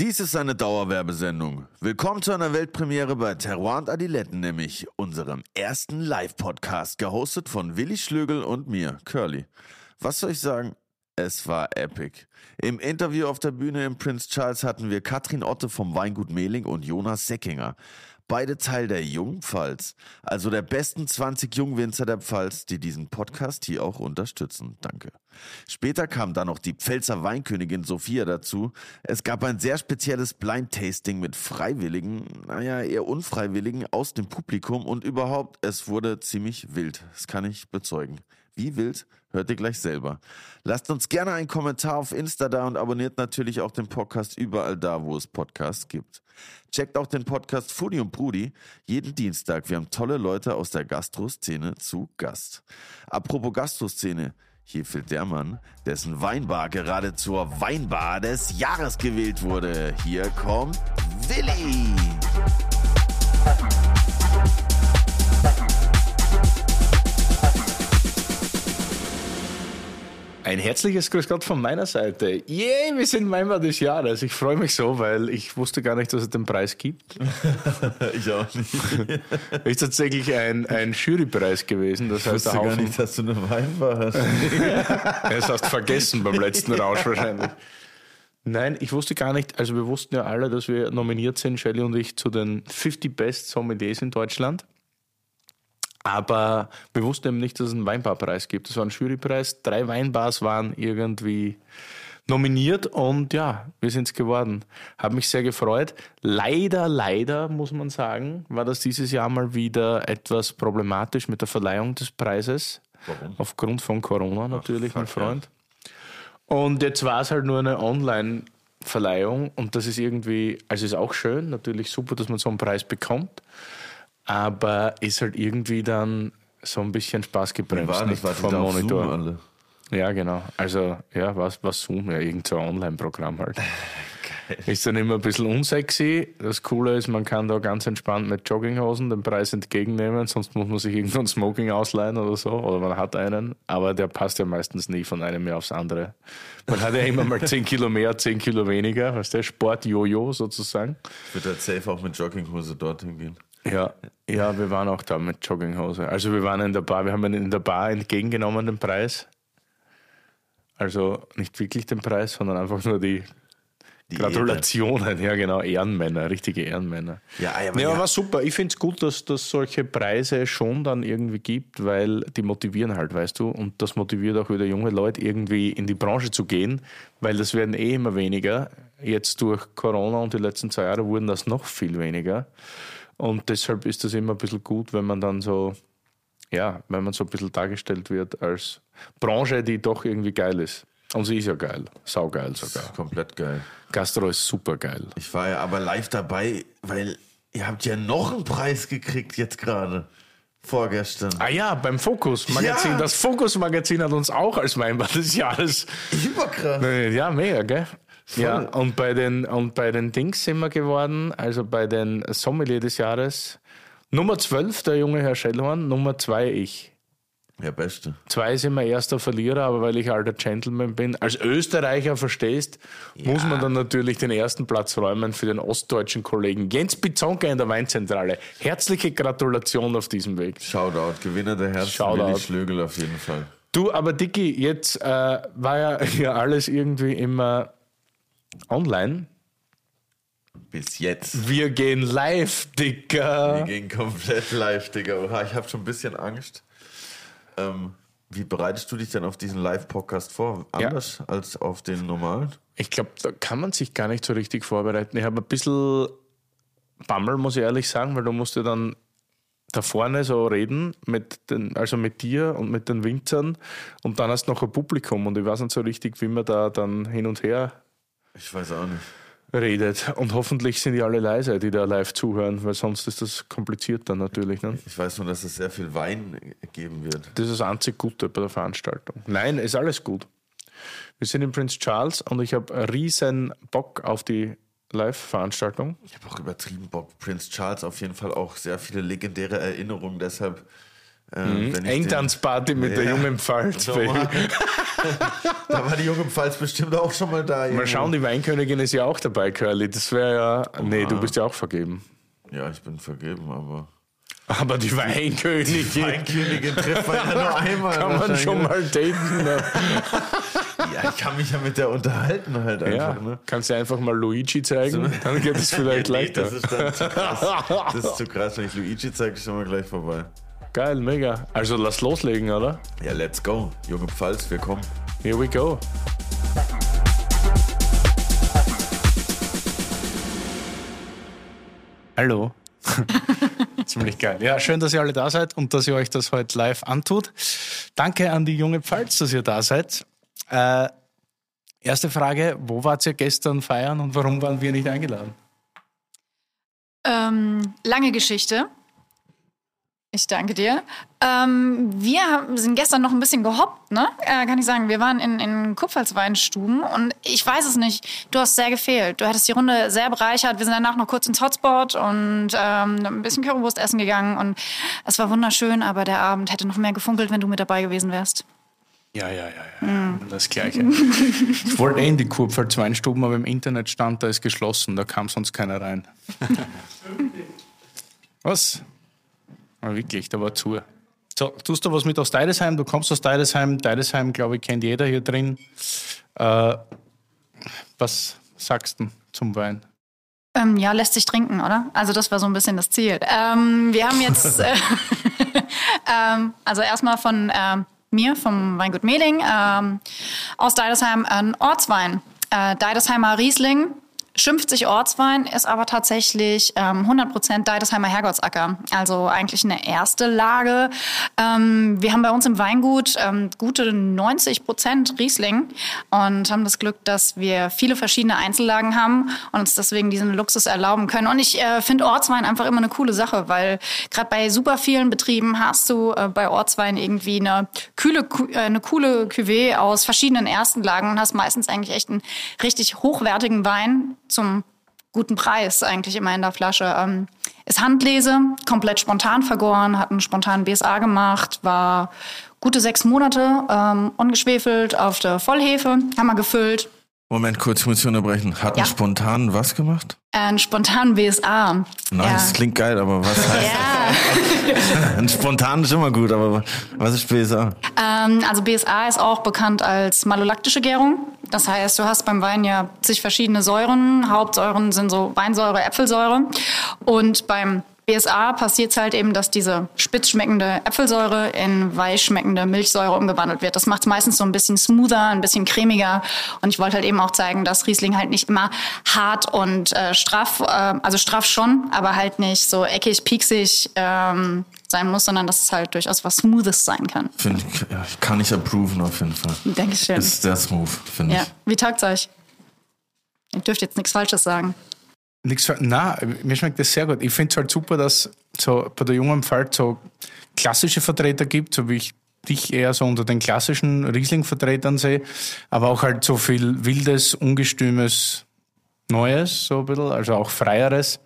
Dies ist eine Dauerwerbesendung. Willkommen zu einer Weltpremiere bei Terroir und Adiletten, nämlich unserem ersten Live-Podcast, gehostet von Willi Schlögel und mir, Curly. Was soll ich sagen? Es war epic. Im Interview auf der Bühne im Prince Charles hatten wir Katrin Otte vom Weingut Mehling und Jonas Seckinger. Beide Teil der Jungpfalz, also der besten 20 Jungwinzer der Pfalz, die diesen Podcast hier auch unterstützen. Danke. Später kam dann noch die Pfälzer Weinkönigin Sophia dazu. Es gab ein sehr spezielles Blind Tasting mit Freiwilligen, naja, eher Unfreiwilligen aus dem Publikum und überhaupt, es wurde ziemlich wild. Das kann ich bezeugen. Wie wild? Hört ihr gleich selber. Lasst uns gerne einen Kommentar auf Insta da und abonniert natürlich auch den Podcast überall da, wo es Podcasts gibt. Checkt auch den Podcast Foodie und Brudi jeden Dienstag. Wir haben tolle Leute aus der Gastroszene zu Gast. Apropos Gastroszene. Hier fehlt der Mann, dessen Weinbar gerade zur Weinbar des Jahres gewählt wurde. Hier kommt Willi. Ein herzliches Grüß Gott von meiner Seite. Yay, wir sind Weinbar des Jahres. Ich freue mich so, weil ich wusste gar nicht, dass es den Preis gibt. ich auch nicht. Ist tatsächlich ein, ein Jurypreis gewesen. Das Ich heißt, wusste gar nicht, dass du eine Weinbar hast. Das hast du vergessen beim letzten Rausch wahrscheinlich. Nein, ich wusste gar nicht, also wir wussten ja alle, dass wir nominiert sind, Shelley und ich, zu den 50 Best Sommeliers in Deutschland. Aber wir wussten eben nicht, dass es einen Weinbarpreis gibt. Es war ein Jurypreis. Drei Weinbars waren irgendwie nominiert und ja, wir sind es geworden. Habe mich sehr gefreut. Leider, leider muss man sagen, war das dieses Jahr mal wieder etwas problematisch mit der Verleihung des Preises. Warum? Aufgrund von Corona natürlich, fuck, mein Freund. Und jetzt war es halt nur eine Online-Verleihung und das ist irgendwie, also ist auch schön, natürlich super, dass man so einen Preis bekommt, aber ist halt irgendwie dann so ein bisschen Spaß gebremst War nicht? War vom Monitor. Zoom alle? Ja, genau. Also, ja, was, was Zoom, ja, irgend so ein Online-Programm halt. Ist dann immer ein bisschen unsexy. Das Coole ist, man kann da ganz entspannt mit Jogginghosen den Preis entgegennehmen, sonst muss man sich irgendein Smoking ausleihen oder so, oder man hat einen, aber der passt ja meistens nie von einem Jahr aufs andere. Man hat ja immer mal 10 Kilo mehr, 10 Kilo weniger, weißt du, Sport-Jojo sozusagen. Ich würde halt safe auch mit Jogginghose dorthin gehen. Ja, ja, wir waren auch da mit Jogginghose. Also wir waren in der Bar, wir haben ihn in der Bar entgegengenommen, den Preis. Also nicht wirklich den Preis, sondern einfach nur die, Die Gratulationen. Ja, genau, Ehrenmänner, richtige Ehrenmänner. Ja, aber Ja, ja. war super. Ich finde es gut, dass das solche Preise schon dann irgendwie gibt, weil die motivieren halt, weißt du. Und das motiviert auch wieder junge Leute, irgendwie in die Branche zu gehen, weil das werden eh immer weniger. Jetzt durch Corona und die letzten zwei Jahre wurden das noch viel weniger. Und deshalb ist das immer ein bisschen gut, wenn man dann so, ja, wenn man so ein bisschen dargestellt wird als Branche, die doch irgendwie geil ist. Und sie ist ja geil. Saugeil sogar. Komplett geil. Gastro ist super geil. Ich war ja aber live dabei, weil ihr habt ja noch einen Preis gekriegt jetzt gerade. Vorgestern. Ah ja, beim Fokus-Magazin. Ja. Das Fokus-Magazin hat uns auch als Weinbar des Jahres. Überkrass. Ja, mega, gell? Ja, und bei, den, und bei den Dings sind wir geworden, also bei den Sommelier des Jahres. Nummer 12, der junge Herr Schellhorn, Nummer 2 ich. Ja, beste. Zwei sind wir erster Verlierer, aber weil ich alter Gentleman bin. Als Österreicher verstehst, muss man dann natürlich den ersten Platz räumen für den ostdeutschen Kollegen Jens Bizonka in der Weinzentrale. Herzliche Gratulation auf diesem Weg. Shoutout. Gewinner der Herzen. Shoutout. Willi Schlögel auf jeden Fall. Du, aber Dicky, jetzt äh, war ja hier alles irgendwie immer online. Bis jetzt. Wir gehen live, Wir Dicker. gehen komplett live, Digga. Oha, ich habe schon ein bisschen Angst. Ähm, wie bereitest du dich denn auf diesen Live-Podcast vor? Ja. Anders als auf den normalen? Ich glaube, da kann man sich gar nicht so richtig vorbereiten. Ich habe ein bisschen Bammel, muss ich ehrlich sagen, weil du musst ja dann da vorne so reden, mit den, also mit dir und mit den Winzern und dann hast du noch ein Publikum und ich weiß nicht so richtig, wie man da dann hin und her Ich weiß auch nicht. redet. Und hoffentlich sind die alle leise, die da live zuhören, weil sonst ist das kompliziert dann natürlich. Ne? Ich weiß nur, dass es sehr viel Wein geben wird. Das ist das einzig Gute bei der Veranstaltung. Nein, ist alles gut. Wir sind in Prince Charles und ich habe riesen Bock auf die Live-Veranstaltung. Ich habe auch übertrieben Bock. Prince Charles auf jeden Fall auch sehr viele legendäre Erinnerungen. Deshalb mhm. Engtanzparty mit ja. der jungen Pfalz. da war die junge Pfalz bestimmt auch schon mal da. Mal schauen, die Weinkönigin ist ja auch dabei, Curly. Das wäre ja. Oh, nee, du bist ja auch vergeben. Ja, ich bin vergeben, aber. Aber die Weinkönigin. Die Weinkönigin trifft man ja nur einmal. Kann man schon mal daten. Ne? ja, ich kann mich ja mit der unterhalten halt einfach. Ja, ne? Kannst du einfach mal Luigi zeigen, dann geht es vielleicht nee, leichter. Das ist dann zu krass. Das ist zu krass. Wenn ich Luigi zeige, ist schon mal gleich vorbei. Geil, mega. Also lass loslegen, oder? Ja, let's go. Junge Pfalz, wir kommen. Here we go. Hallo. Ziemlich geil. Ja, schön, dass ihr alle da seid und dass ihr euch das heute live antut. Danke an die junge Pfalz, dass ihr da seid. Äh, erste Frage, wo wart ihr gestern feiern und warum waren wir nicht eingeladen? Ähm, lange Geschichte. Ich danke dir. Ähm, wir sind gestern noch ein bisschen gehoppt, ne? Äh, kann ich sagen. Wir waren in, in Kupfersweinstuben und ich weiß es nicht. Du hast sehr gefehlt. Du hattest die Runde sehr bereichert. Wir sind danach noch kurz ins Hotspot und ähm, ein bisschen Currywurst essen gegangen und es war wunderschön, aber der Abend hätte noch mehr gefunkelt, wenn du mit dabei gewesen wärst. Ja, ja, ja, ja. Mhm. Das Gleiche. ich wollte eh in die Kupfersweinstuben, aber im Internet stand, da ist geschlossen. Da kam sonst keiner rein. Was? Ah, wirklich, da war zu. So, tust du was mit aus Deidesheim? Du kommst aus Deidesheim. Deidesheim, glaube ich, kennt jeder hier drin. Äh, was sagst du zum Wein? Ähm, ja, lässt sich trinken, oder? Also das war so ein bisschen das Ziel. Ähm, wir haben jetzt, äh, ähm, also erstmal von ähm, mir, vom Weingut Mehling, ähm, aus Deidesheim ein Ortswein. Äh, Deidesheimer Riesling, schimpft sich Ortswein, ist aber tatsächlich ähm, 100% Deidesheimer Herrgottsacker. Also eigentlich eine erste Lage. Ähm, wir haben bei uns im Weingut ähm, gute 90% Riesling und haben das Glück, dass wir viele verschiedene Einzellagen haben und uns deswegen diesen Luxus erlauben können. Und ich äh, finde Ortswein einfach immer eine coole Sache, weil gerade bei super vielen Betrieben hast du äh, bei Ortswein irgendwie eine kühle, äh, eine coole Cuvée aus verschiedenen ersten Lagen und hast meistens eigentlich echt einen richtig hochwertigen Wein zum guten Preis eigentlich immer in der Flasche. Ähm, ist Handlese, komplett spontan vergoren, hat einen spontanen BSA gemacht, war gute sechs Monate ähm, ungeschwefelt auf der Vollhefe, haben wir gefüllt. Moment, kurz, ich muss dich unterbrechen. Hat ja. einen spontanen was gemacht? Einen spontanen BSA. Nein, ja. das klingt geil, aber was heißt ja. Ein spontan ist immer gut, aber was ist BSA? Ähm, also BSA ist auch bekannt als malolaktische Gärung. Das heißt, du hast beim Wein ja zig verschiedene Säuren. Hauptsäuren sind so Weinsäure, Äpfelsäure. Und beim BSA passiert es halt eben, dass diese spitz schmeckende Äpfelsäure in weich schmeckende Milchsäure umgewandelt wird. Das macht es meistens so ein bisschen smoother, ein bisschen cremiger. Und ich wollte halt eben auch zeigen, dass Riesling halt nicht immer hart und äh, straff, äh, also straff schon, aber halt nicht so eckig, pieksig ähm, sein muss, sondern dass es halt durchaus was Smoothes sein kann. Find, ja, kann ich approven auf jeden Fall. Dankeschön. Ist sehr smooth, finde ja. ich. Wie tagt's euch? Ihr dürft jetzt nichts Falsches sagen. Nichts, na, mir schmeckt das sehr gut. Ich finde es halt super, dass so bei der jungen Pfalz so klassische Vertreter gibt, so wie ich dich eher so unter den klassischen Riesling-Vertretern sehe, aber auch halt so viel wildes, ungestümes Neues, so ein bisschen, also auch freieres.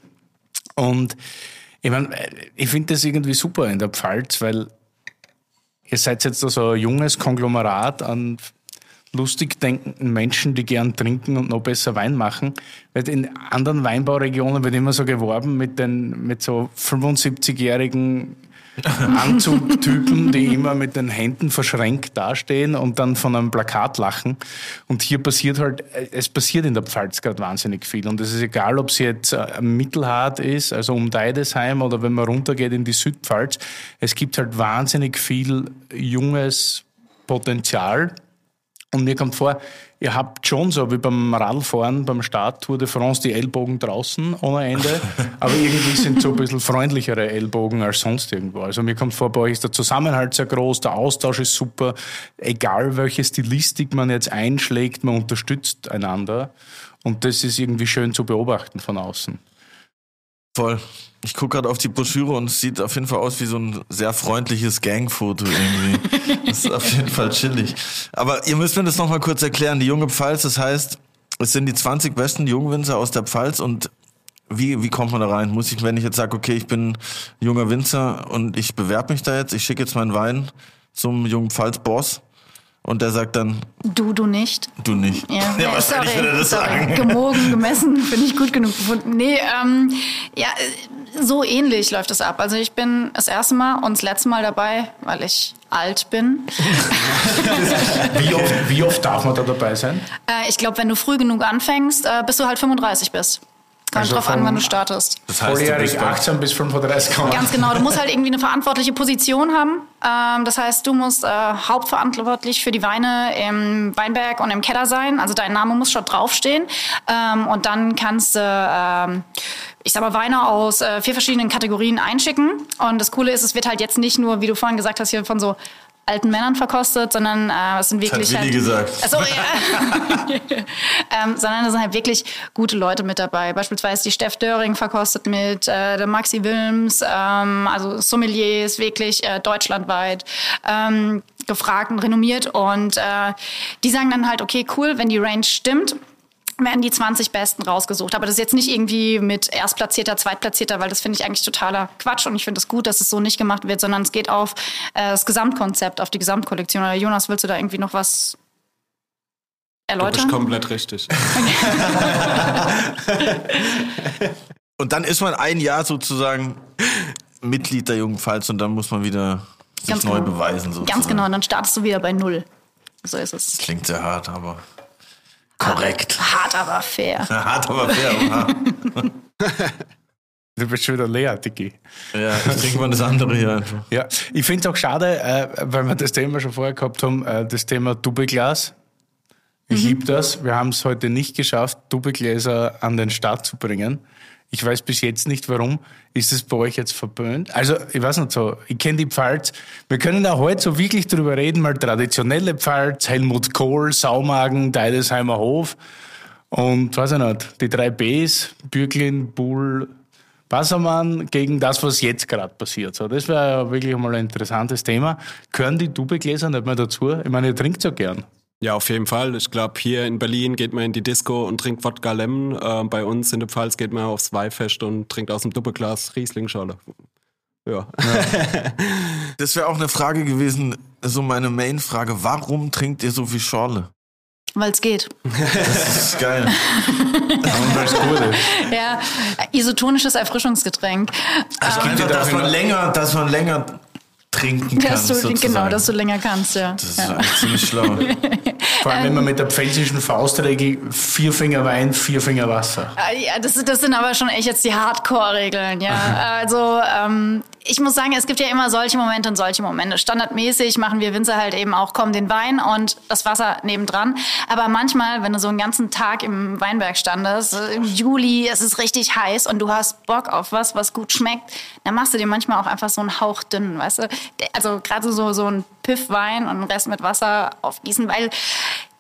Und ich meine, ich finde das irgendwie super in der Pfalz, weil ihr seid jetzt so ein junges Konglomerat an lustig denkenden Menschen, die gern trinken und noch besser Wein machen. Weil in anderen Weinbauregionen wird immer so geworben mit den, mit so 75-jährigen Anzugtypen, die immer mit den Händen verschränkt dastehen und dann von einem Plakat lachen. Und hier passiert halt, es passiert in der Pfalz gerade wahnsinnig viel. Und es ist egal, ob es jetzt äh, mittelhart ist, also um Deidesheim oder wenn man runtergeht in die Südpfalz. Es gibt halt wahnsinnig viel junges Potenzial und mir kommt vor, ihr habt schon so wie beim Radfahren, beim Start Tour de France die Ellbogen draußen ohne Ende, aber irgendwie sind so ein bisschen freundlichere Ellbogen als sonst irgendwo. Also mir kommt vor, bei euch ist der Zusammenhalt sehr groß, der Austausch ist super, egal welche Stilistik man jetzt einschlägt, man unterstützt einander und das ist irgendwie schön zu beobachten von außen. Voll. Ich gucke gerade auf die Broschüre und es sieht auf jeden Fall aus wie so ein sehr freundliches Gangfoto irgendwie. das ist auf jeden Fall chillig. Aber ihr müsst mir das nochmal kurz erklären. Die junge Pfalz, das heißt, es sind die 20 besten Jungwinzer aus der Pfalz und Wie, wie kommt man da rein? Muss ich, wenn ich jetzt sage, okay, ich bin junger Winzer und ich bewerbe mich da jetzt, ich schicke jetzt meinen Wein zum jungen Pfalz-Boss und der sagt dann, Du, du nicht. du nicht. Ja, ja wahrscheinlich sorry, würde er das sorry. sagen. Gemogen, gemessen, finde ich gut genug gefunden. Nee, ähm, ja, so ähnlich läuft es ab. Also ich bin das erste Mal und das letzte Mal dabei, weil ich alt bin. Wie oft, wie oft darf man da dabei sein? Äh, ich glaube, wenn du früh genug anfängst, äh, bis du halt 35 bist. Kommt Also drauf an, wann du startest. Das heißt, du Volljährig bist dann, 18 bis 35 kann man. Ganz genau, du musst halt irgendwie eine verantwortliche Position haben. Ähm, das heißt, du musst äh, hauptverantwortlich für die Weine im Weinberg und im Keller sein. Also dein Name muss schon draufstehen. Ähm, und dann kannst du, ähm, ich sag mal, Weine aus äh, vier verschiedenen Kategorien einschicken. Und das Coole ist, es wird halt jetzt nicht nur, wie du vorhin gesagt hast, hier von so alten Männern verkostet, sondern äh, es sind wirklich Willi halt, gesagt. Achso, ja. ähm, sondern da sind halt wirklich gute Leute mit dabei. Beispielsweise die Steff Döring verkostet mit, äh, der Maxi Wilms, ähm, also Sommeliers wirklich äh, deutschlandweit ähm, gefragt und renommiert. Und äh, die sagen dann halt, okay, cool, wenn die Range stimmt, werden die 20 Besten rausgesucht. Aber das ist jetzt nicht irgendwie mit Erstplatzierter, Zweitplatzierter, weil das finde ich eigentlich totaler Quatsch und ich finde es gut, dass es so nicht gemacht wird, sondern es geht auf äh, das Gesamtkonzept, auf die Gesamtkollektion. Oder Jonas, willst du da irgendwie noch was Du erläutern? bist komplett richtig. und dann ist man ein Jahr sozusagen Mitglied der jungen Pfalz und dann muss man wieder sich Ganz neu genau. beweisen. Sozusagen. Ganz genau, und dann startest du wieder bei Null. So ist es. Klingt sehr hart, aber korrekt. Hart, aber fair. Hart, aber fair. Du bist schon wieder leer, Dicky. Ja, ich trinke mal das andere hier einfach. Ja, ich finde es auch schade, äh, weil wir das Thema schon vorher gehabt haben, äh, das Thema Doppelglas. Ich liebe das. Wir haben es heute nicht geschafft, Doppelgläser an den Start zu bringen. Ich weiß bis jetzt nicht warum. Ist es bei euch jetzt verböhnt? Also, ich weiß nicht so, ich kenne die Pfalz. Wir können auch heute so wirklich drüber reden, mal traditionelle Pfalz, Helmut Kohl, Saumagen, Deidesheimer Hof und weiß ich nicht, die drei Bs, Bürglin, Bull, Wassermann gegen das, was jetzt gerade passiert. So, das wäre ja wirklich mal ein interessantes Thema. Gehören die Dubegläser nicht mehr dazu? Ich meine, ihr trinkt so gern. Ja, auf jeden Fall. Ich glaube, hier in Berlin geht man in die Disco und trinkt Wodka Lemon. Äh, bei uns in der Pfalz geht man aufs Weihfest und trinkt aus dem Doppelglas Riesling-Schale. Ja. Das wäre auch eine Frage gewesen, so meine Main-Frage. Warum trinkt ihr so viel Schorle? Weil es geht. Das ist geil. Und als Gute. Ja, isotonisches Erfrischungsgetränk. Also gibt einfach, ja dass man länger, dass man länger trinken kann. Dass du, sozusagen. genau, dass du länger kannst, ja. Das ist ja. ziemlich schlau. Vor allem, wenn man mit der pfälzischen Faustregel vier Finger Wein, vier Finger Wasser. Ah, Ja, das, das sind aber schon echt jetzt die Hardcore-Regeln, ja. Also ähm, ich muss sagen, es gibt ja immer solche Momente und solche Momente. Standardmäßig machen wir Winzer halt eben auch, komm, den Wein und das Wasser nebendran. Aber manchmal, wenn du so einen ganzen Tag im Weinberg standest, im Juli, es ist richtig heiß und du hast Bock auf was, was gut schmeckt, dann machst du dir manchmal auch einfach so einen Hauch dünn, weißt du? Also gerade so, so ein Piffwein und einen Rest mit Wasser aufgießen, weil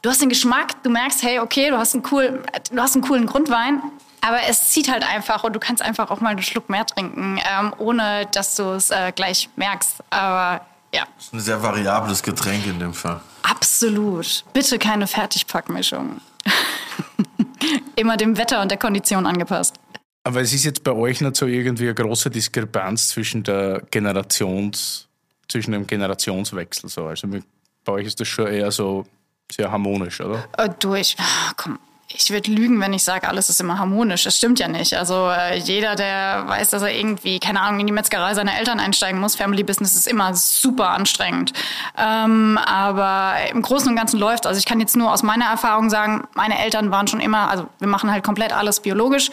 du hast den Geschmack, du merkst, hey, okay, du hast einen coolen, du hast einen coolen Grundwein, aber es zieht halt einfach und du kannst einfach auch mal einen Schluck mehr trinken, ähm, ohne dass du es äh, gleich merkst. Aber ja, Ein sehr variables Getränk in dem Fall. absolut. Bitte keine Fertigpackmischung. Immer dem Wetter und der Kondition angepasst. Aber es ist jetzt bei euch nicht so irgendwie eine große Diskrepanz zwischen der Generations, zwischen dem Generationswechsel. So. Also bei euch ist das schon eher so sehr harmonisch, oder? Äh, durch. Komm, ich würde lügen, wenn ich sage, alles ist immer harmonisch. Das stimmt ja nicht. Also äh, jeder, der weiß, dass er irgendwie, keine Ahnung, in die Metzgerei seiner Eltern einsteigen muss, Family Business ist immer super anstrengend. Ähm, aber im Großen und Ganzen läuft. Also ich kann jetzt nur aus meiner Erfahrung sagen, meine Eltern waren schon immer, also wir machen halt komplett alles biologisch.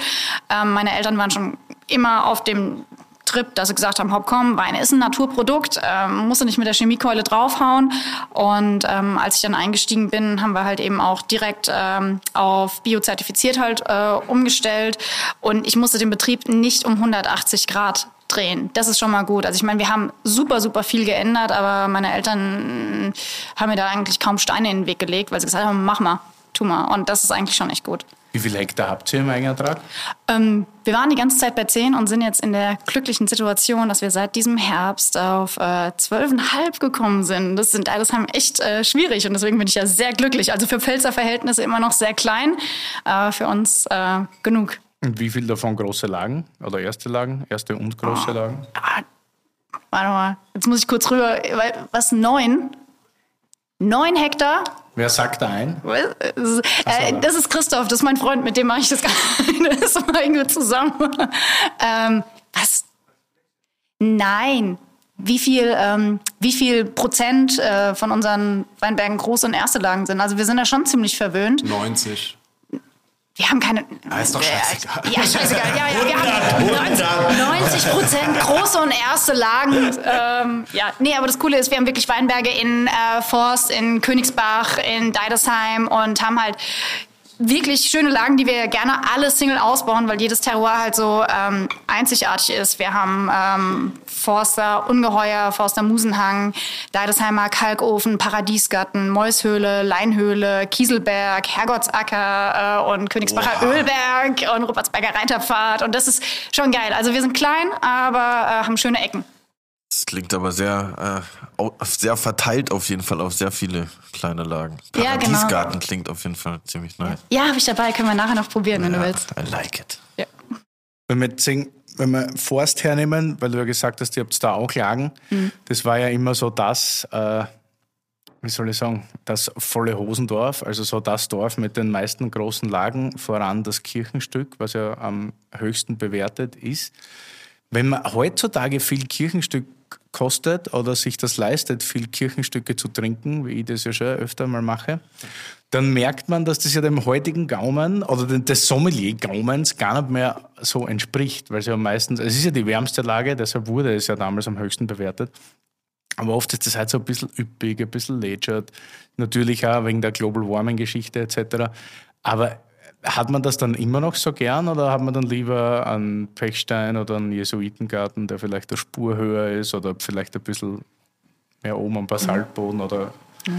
Ähm, meine Eltern waren schon immer auf dem Trip, dass sie gesagt haben, hopp komm, Wein ist ein Naturprodukt, ähm, musst du nicht mit der Chemiekeule draufhauen. Und ähm, als ich dann eingestiegen bin, haben wir halt eben auch direkt ähm, auf biozertifiziert halt äh, umgestellt. Und ich musste den Betrieb nicht um 180 Grad drehen. Das ist schon mal gut. Also ich meine, wir haben super, super viel geändert, aber meine Eltern haben mir da eigentlich kaum Steine in den Weg gelegt, weil sie gesagt haben, mach mal, tu mal. Und das ist eigentlich schon echt gut. Wie viel Hektar habt ihr im Eigenertrag? Ähm, wir waren die ganze Zeit bei 10 und sind jetzt in der glücklichen Situation, dass wir seit diesem Herbst auf äh, 12,5 gekommen sind. Das sind alles haben echt äh, schwierig und deswegen bin ich ja sehr glücklich. Also für Pfälzer Verhältnisse immer noch sehr klein, äh, für uns äh, genug. Und wie viel davon große Lagen oder erste Lagen? Erste und große Lagen? Ah, warte mal, jetzt muss ich kurz rüber. weil- Was, neun? Neun Hektar? Wer sagt da ein? Was? Äh, das ist Christoph, das ist mein Freund, mit dem mache ich das. Das mal irgendwie zusammen. Ähm, was? Nein. Wie viel, ähm, wie viel Prozent äh, von unseren Weinbergen große und erste Lagen sind? Also wir sind da schon ziemlich verwöhnt. 90. Wir haben keine. Ah, ist doch scheißegal. Ja, scheißegal. Ja, ja, wir haben 90, 90 Prozent große und erste Lagen. Ähm, ja, nee, aber das Coole ist, wir haben wirklich Weinberge in äh, Forst, in Königsbach, in Deidesheim und haben halt wirklich schöne Lagen, die wir gerne alle Single ausbauen, weil jedes Terroir halt so ähm, einzigartig ist. Wir haben ähm, Forster Ungeheuer, Forster Musenhang, Deidesheimer Kalkofen, Paradiesgarten, Mäushöhle, Leinhöhle, Kieselberg, Herrgottsacker äh, und Königsbacher Ölberg und Rupertsberger Reiterpfad. Und das ist schon geil. Also wir sind klein, aber äh, haben schöne Ecken. Das klingt aber sehr, äh, sehr verteilt auf jeden Fall auf sehr viele kleine Lagen. Ja, genau. Paradiesgarten klingt auf jeden Fall ziemlich nice. Ja, habe ich dabei. Können wir nachher noch probieren, wenn du willst. I like it. Ja. Wenn wir, jetzt sehen, wenn wir Forst hernehmen, weil du ja gesagt hast, ihr habt da auch Lagen, das war ja immer so das, äh, wie soll ich sagen, das volle Hosendorf, also so das Dorf mit den meisten großen Lagen, voran das Kirchenstück, was ja am höchsten bewertet ist. Wenn man heutzutage viel Kirchenstück kostet oder sich das leistet, viel Kirchenstücke zu trinken, wie ich das ja schon öfter mal mache, dann merkt man, dass das ja dem heutigen Gaumen oder des Sommelier-Gaumens gar nicht mehr so entspricht, weil es ja meistens, es ist ja die wärmste Lage, deshalb wurde es ja damals am höchsten bewertet. Aber oft ist das halt so ein bisschen üppig, ein bisschen lätschert. Natürlich auch wegen der Global Warming Geschichte etc. Aber hat man das dann immer noch so gern oder hat man dann lieber einen Pechstein oder einen Jesuitengarten, der vielleicht eine Spur höher ist oder vielleicht ein bisschen mehr oben am Basaltboden oder Ja,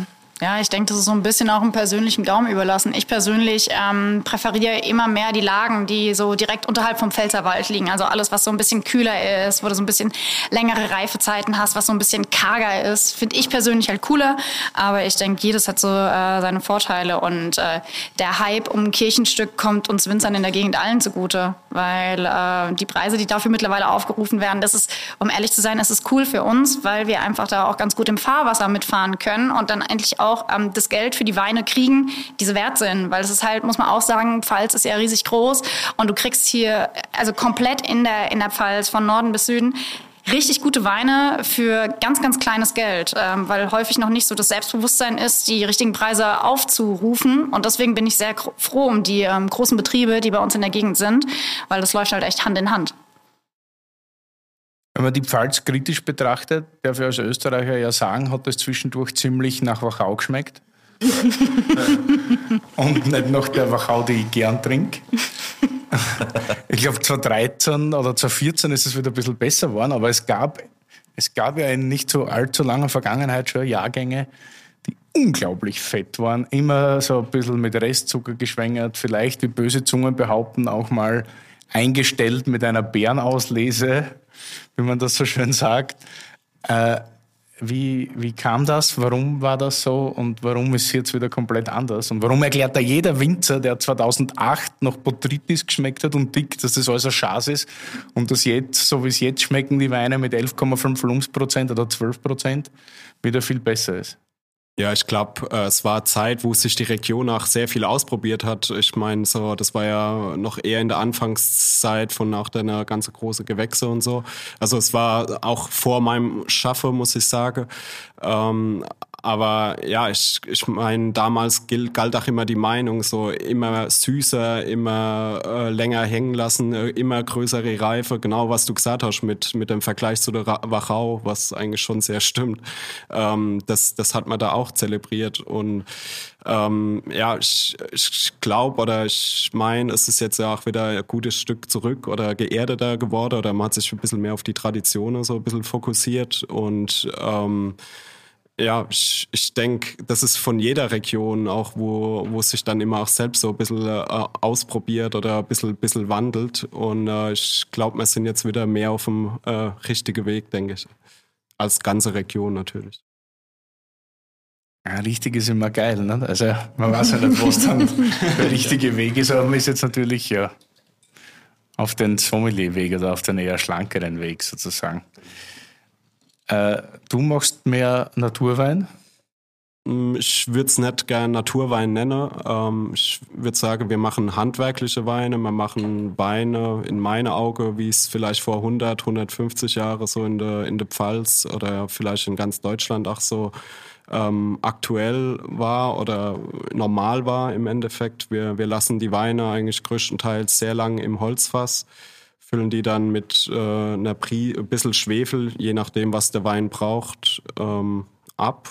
ich denke, das ist so ein bisschen auch im persönlichen Gaumen überlassen. Ich persönlich ähm, präferiere immer mehr die Lagen, die so direkt unterhalb vom Pfälzerwald liegen. Also alles, was so ein bisschen kühler ist, wo du so ein bisschen längere Reifezeiten hast, was so ein bisschen karger ist, finde ich persönlich halt cooler. Aber ich denke, jedes hat so äh, seine Vorteile. Und äh, der Hype um Kirchenstück kommt uns Winzern in der Gegend allen zugute. Weil äh, die Preise, die dafür mittlerweile aufgerufen werden, das ist, um ehrlich zu sein, das ist cool für uns, weil wir einfach da auch ganz gut im Fahrwasser mitfahren können und dann endlich auch ähm, das Geld für die Weine kriegen, die sie wert sind. Weil es ist halt, muss man auch sagen, Pfalz ist ja riesig groß und du kriegst hier, also komplett in der, in der Pfalz von Norden bis Süden, richtig gute Weine für ganz, ganz kleines Geld, ähm, weil häufig noch nicht so das Selbstbewusstsein ist, die richtigen Preise aufzurufen. Und deswegen bin ich sehr froh um die ähm, großen Betriebe, die bei uns in der Gegend sind, weil das läuft halt echt Hand in Hand. Wenn man die Pfalz kritisch betrachtet, darf ich als Österreicher ja sagen, hat es zwischendurch ziemlich nach Wachau geschmeckt. Und nicht nach der Wachau, die ich gern trinke. Ich glaube, 2013 oder 2014 ist es wieder ein bisschen besser geworden, aber es gab, es gab ja in nicht so allzu langer Vergangenheit schon Jahrgänge, die unglaublich fett waren, immer so ein bisschen mit Restzucker geschwängert, vielleicht, wie böse Zungen behaupten, auch mal eingestellt mit einer Bärenauslese, wie man das so schön sagt. Äh, wie, wie kam das? Warum war das so? Und warum ist es jetzt wieder komplett anders? Und warum erklärt da jeder Winzer, der 2008 noch Botrytis geschmeckt hat und dick, dass das alles ein Schaß ist und dass jetzt, so wie es jetzt schmecken, die Weine mit 11,5 Volumensprozent oder 12 Prozent, wieder viel besser ist? Ja, ich glaube, äh, es war Zeit, wo sich die Region auch sehr viel ausprobiert hat. Ich meine, so, das war ja noch eher in der Anfangszeit von auch deiner ganze große Gewächse und so. Also es war auch vor meinem Schaffe, muss ich sagen. Ähm, aber ja, ich, ich meine, damals gilt, galt auch immer die Meinung, so immer süßer, immer äh, länger hängen lassen, äh, immer größere Reife, genau was du gesagt hast mit, mit dem Vergleich zu der Wachau, was eigentlich schon sehr stimmt. Ähm, das, das hat man da auch zelebriert. Und ähm, ja, ich, ich glaube oder ich meine, es ist jetzt ja auch wieder ein gutes Stück zurück oder geerdeter geworden oder man hat sich ein bisschen mehr auf die Traditionen so ein bisschen fokussiert. Und ähm, ja, ich, ich denke, das ist von jeder Region auch, wo, wo sich dann immer auch selbst so ein bisschen äh, ausprobiert oder ein bisschen, bisschen wandelt. Und äh, ich glaube, wir sind jetzt wieder mehr auf dem äh, richtigen Weg, denke ich. Als ganze Region natürlich. Ja, richtig ist immer geil. Ne? Also man weiß ja nicht, was dann der richtige Weg ist, aber man ist jetzt natürlich ja auf den Sommelier-Weg oder auf den eher schlankeren Weg sozusagen. Äh, du machst mehr Naturwein? Mm, ich würde es nicht gern Naturwein nennen. Ähm, ich würde sagen, wir machen handwerkliche Weine. Wir machen Weine in meinen Augen, wie es vielleicht vor 100, 150 Jahren so in der, in der Pfalz oder vielleicht in ganz Deutschland auch so ähm, aktuell war oder normal war im Endeffekt. Wir, wir lassen die Weine eigentlich größtenteils sehr lang im Holzfass füllen die dann mit äh, einer Pri ein bisschen Schwefel, je nachdem, was der Wein braucht, ähm, ab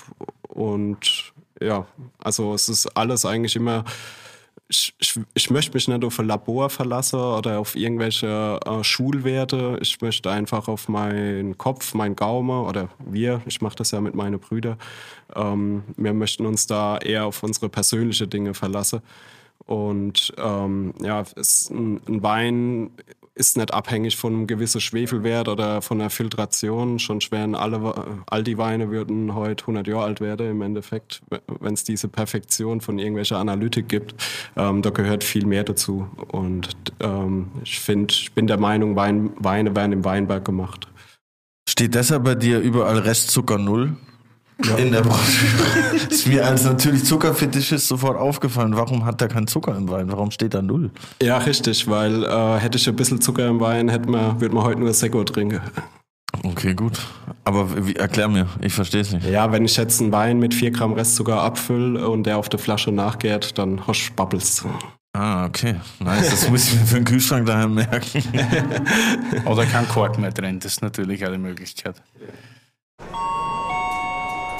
und ja, also es ist alles eigentlich immer. Ich, ich, ich möchte mich nicht auf ein Labor verlassen oder auf irgendwelche äh, Schulwerte. Ich möchte einfach auf meinen Kopf, meinen Gaume oder wir, ich mache das ja mit meinen Brüdern, ähm, wir möchten uns da eher auf unsere persönlichen Dinge verlassen. Und ähm, ja, es, ein, ein Wein ist nicht abhängig von einem gewissen Schwefelwert oder von der Filtration. Schon schweren alle, all die Weine würden heute 100 Jahre alt werden im Endeffekt, wenn es diese Perfektion von irgendwelcher Analytik gibt. Ähm, da gehört viel mehr dazu. Und ähm, ich finde, ich bin der Meinung, Wein, Weine werden im Weinberg gemacht. Steht deshalb bei dir überall Restzucker null? Ja. In der Branche. ist mir als natürlich Zuckerfetischist sofort aufgefallen. Warum hat da kein Zucker im Wein? Warum steht da null? Ja, richtig, weil äh, hätte ich ein bisschen Zucker im Wein, hätte man, würde man heute nur Seko trinken. Okay, gut. Aber wie, erklär mir, ich verstehe es nicht. Ja, wenn ich jetzt einen Wein mit 4 Gramm Restzucker abfülle und der auf der Flasche nachgärt, dann hosch Bubbles. Ah, okay. Nice, das muss ich mir für den Kühlschrank daheim merken. Oder kein Kork mehr drin, das ist natürlich eine Möglichkeit.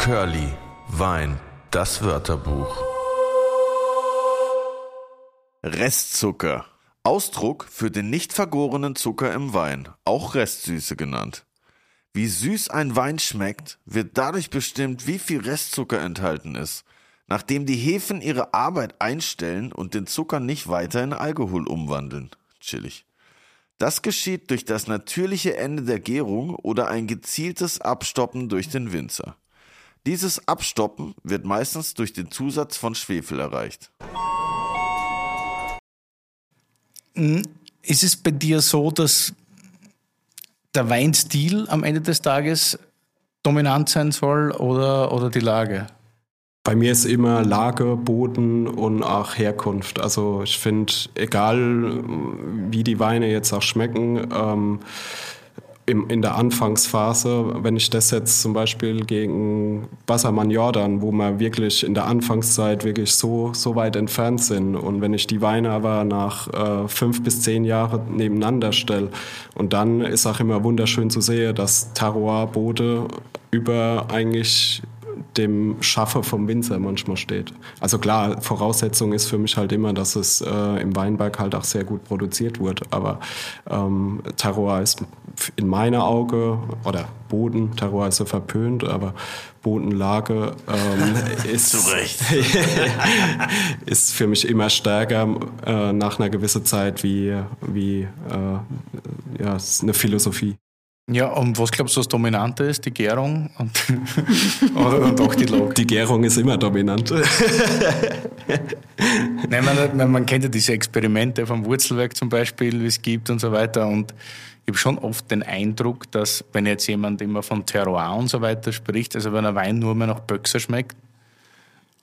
Curly, Wein, das Wörterbuch. Restzucker. Ausdruck für den nicht vergorenen Zucker im Wein, auch Restsüße genannt. Wie süß ein Wein schmeckt, wird dadurch bestimmt, wie viel Restzucker enthalten ist, nachdem die Hefen ihre Arbeit einstellen und den Zucker nicht weiter in Alkohol umwandeln. Chillig. Das geschieht durch das natürliche Ende der Gärung oder ein gezieltes Abstoppen durch den Winzer. Dieses Abstoppen wird meistens durch den Zusatz von Schwefel erreicht. Hm, ist es bei dir so, dass der Weinstil am Ende des Tages dominant sein soll oder, oder die Lage? Bei mir ist immer Lage, Boden und auch Herkunft. Also ich finde, egal wie die Weine jetzt auch schmecken, ähm, im, in der Anfangsphase, wenn ich das jetzt zum Beispiel gegen Bassermann Jordan, wo wir wirklich in der Anfangszeit wirklich so, so weit entfernt sind und wenn ich die Weine aber nach äh, fünf bis zehn Jahren nebeneinander stelle und dann ist auch immer wunderschön zu sehen, dass Terroir Bode über eigentlich dem Schaffer vom Winzer manchmal steht. Also klar, Voraussetzung ist für mich halt immer, dass es äh, im Weinberg halt auch sehr gut produziert wird. Aber ähm, Terroir ist in meiner Auge, oder Boden, Terroir ist so verpönt, aber Bodenlage ähm, ist, ist für mich immer stärker äh, nach einer gewissen Zeit wie, wie äh, ja, eine Philosophie. Ja, und was glaubst du, was dominanter ist? Die Gärung und, oder doch die Log? Die Gärung ist immer dominant. Nein, man, man, kennt ja diese Experimente vom Wurzelwerk zum Beispiel, wie es gibt und so weiter. Und ich habe schon oft den Eindruck, dass wenn jetzt jemand immer von Terroir und so weiter spricht, also wenn ein Wein nur mehr nach Böxer schmeckt,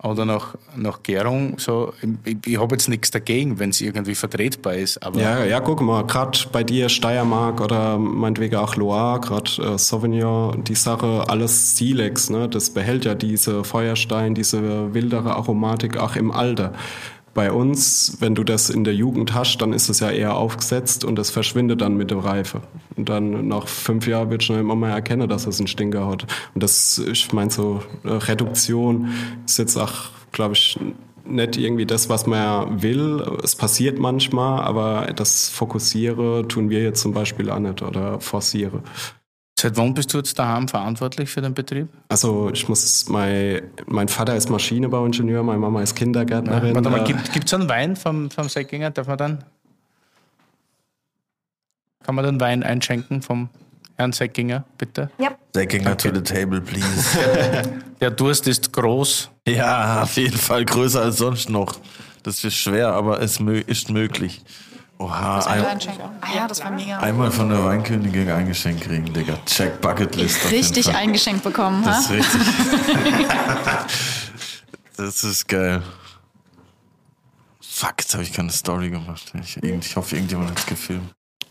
oder nach, nach Gärung. So, ich, ich habe jetzt nichts dagegen, wenn es irgendwie vertretbar ist. Aber ja, ja, guck mal, gerade bei dir Steiermark oder meinetwegen auch Loire, gerade äh, Sauvignon, die Sache, alles Silex, ne, das behält ja diese Feuerstein, diese wildere Aromatik auch im Alter. Bei uns, wenn du das in der Jugend hast, dann ist es ja eher aufgesetzt und es verschwindet dann mit der Reife. Und dann nach fünf Jahren wird schon immer mal erkennen, dass es einen Stinker hat. Und das, ich meine, so äh, Reduktion ist jetzt auch, glaube ich, nicht irgendwie das, was man will. Es passiert manchmal, aber das Fokussiere tun wir jetzt zum Beispiel auch nicht oder forciere. Seit wann bist du jetzt daheim verantwortlich für den Betrieb? Also ich muss, mein, mein Vater ist Maschinenbauingenieur, meine Mama ist Kindergärtnerin. Ja, warte mal, gibt es einen Wein vom, vom Säckinger? Darf man dann? Kann man den Wein einschenken vom Herrn Säckinger, bitte? Ja. Säckinger to the table, please. Der Durst ist groß. Ja, auf jeden Fall größer als sonst noch. Das ist schwer, aber es ist möglich. Oha, Das war ein. Ah ja, das war mega. einmal von der Weinkönigin ein Geschenk kriegen, Digga. Check Bucketlist. Richtig eingeschenkt bekommen, Das ha? ist richtig. das ist geil. Fuck, jetzt habe ich keine Story gemacht. Ich, ich hoffe, irgendjemand hat es gefilmt.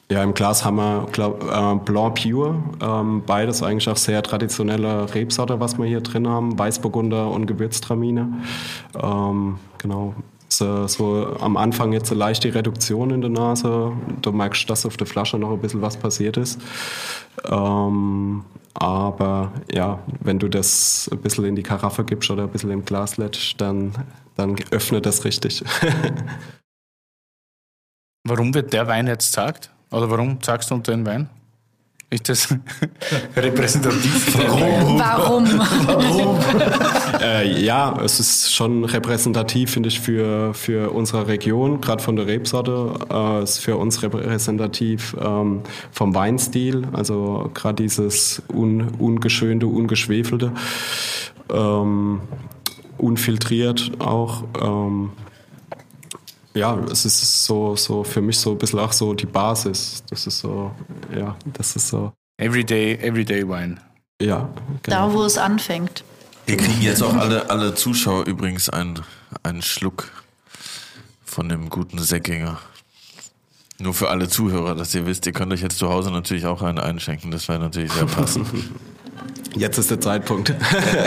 Ja, im Glas haben wir glaub, äh, Blanc Pure. Ähm, beides eigentlich auch sehr traditionelle Rebsorte, was wir hier drin haben. Weißburgunder und Gewürztraminer. Ähm, genau. So, so am Anfang jetzt eine leichte Reduktion in der Nase. Du merkst, dass auf der Flasche noch ein bisschen was passiert ist. Ähm, aber ja, wenn du das ein bisschen in die Karaffe gibst oder ein bisschen im Glas lädst, dann, dann öffnet das richtig. Warum wird der Wein jetzt gesagt? Oder warum sagst du den Wein? Ist das repräsentativ? Warum? Äh, ja, es ist schon repräsentativ, finde ich, für, für unsere Region, gerade von der Rebsorte. Äh, ist für uns repräsentativ ähm, vom Weinstil, also gerade dieses un, ungeschönte, ungeschwefelte, ähm, unfiltriert auch. Ähm, ja, es ist so, so für mich so ein bisschen auch so die Basis. Das ist so, ja, das ist so, Everyday, everyday Wine. ja. Genau. Da, wo es anfängt. Wir kriegen jetzt auch alle, alle Zuschauer übrigens einen, einen Schluck von dem guten Säckinger. Nur für alle Zuhörer, dass ihr wisst, ihr könnt euch jetzt zu Hause natürlich auch einen einschenken. Das wäre natürlich sehr passend. Jetzt ist der Zeitpunkt.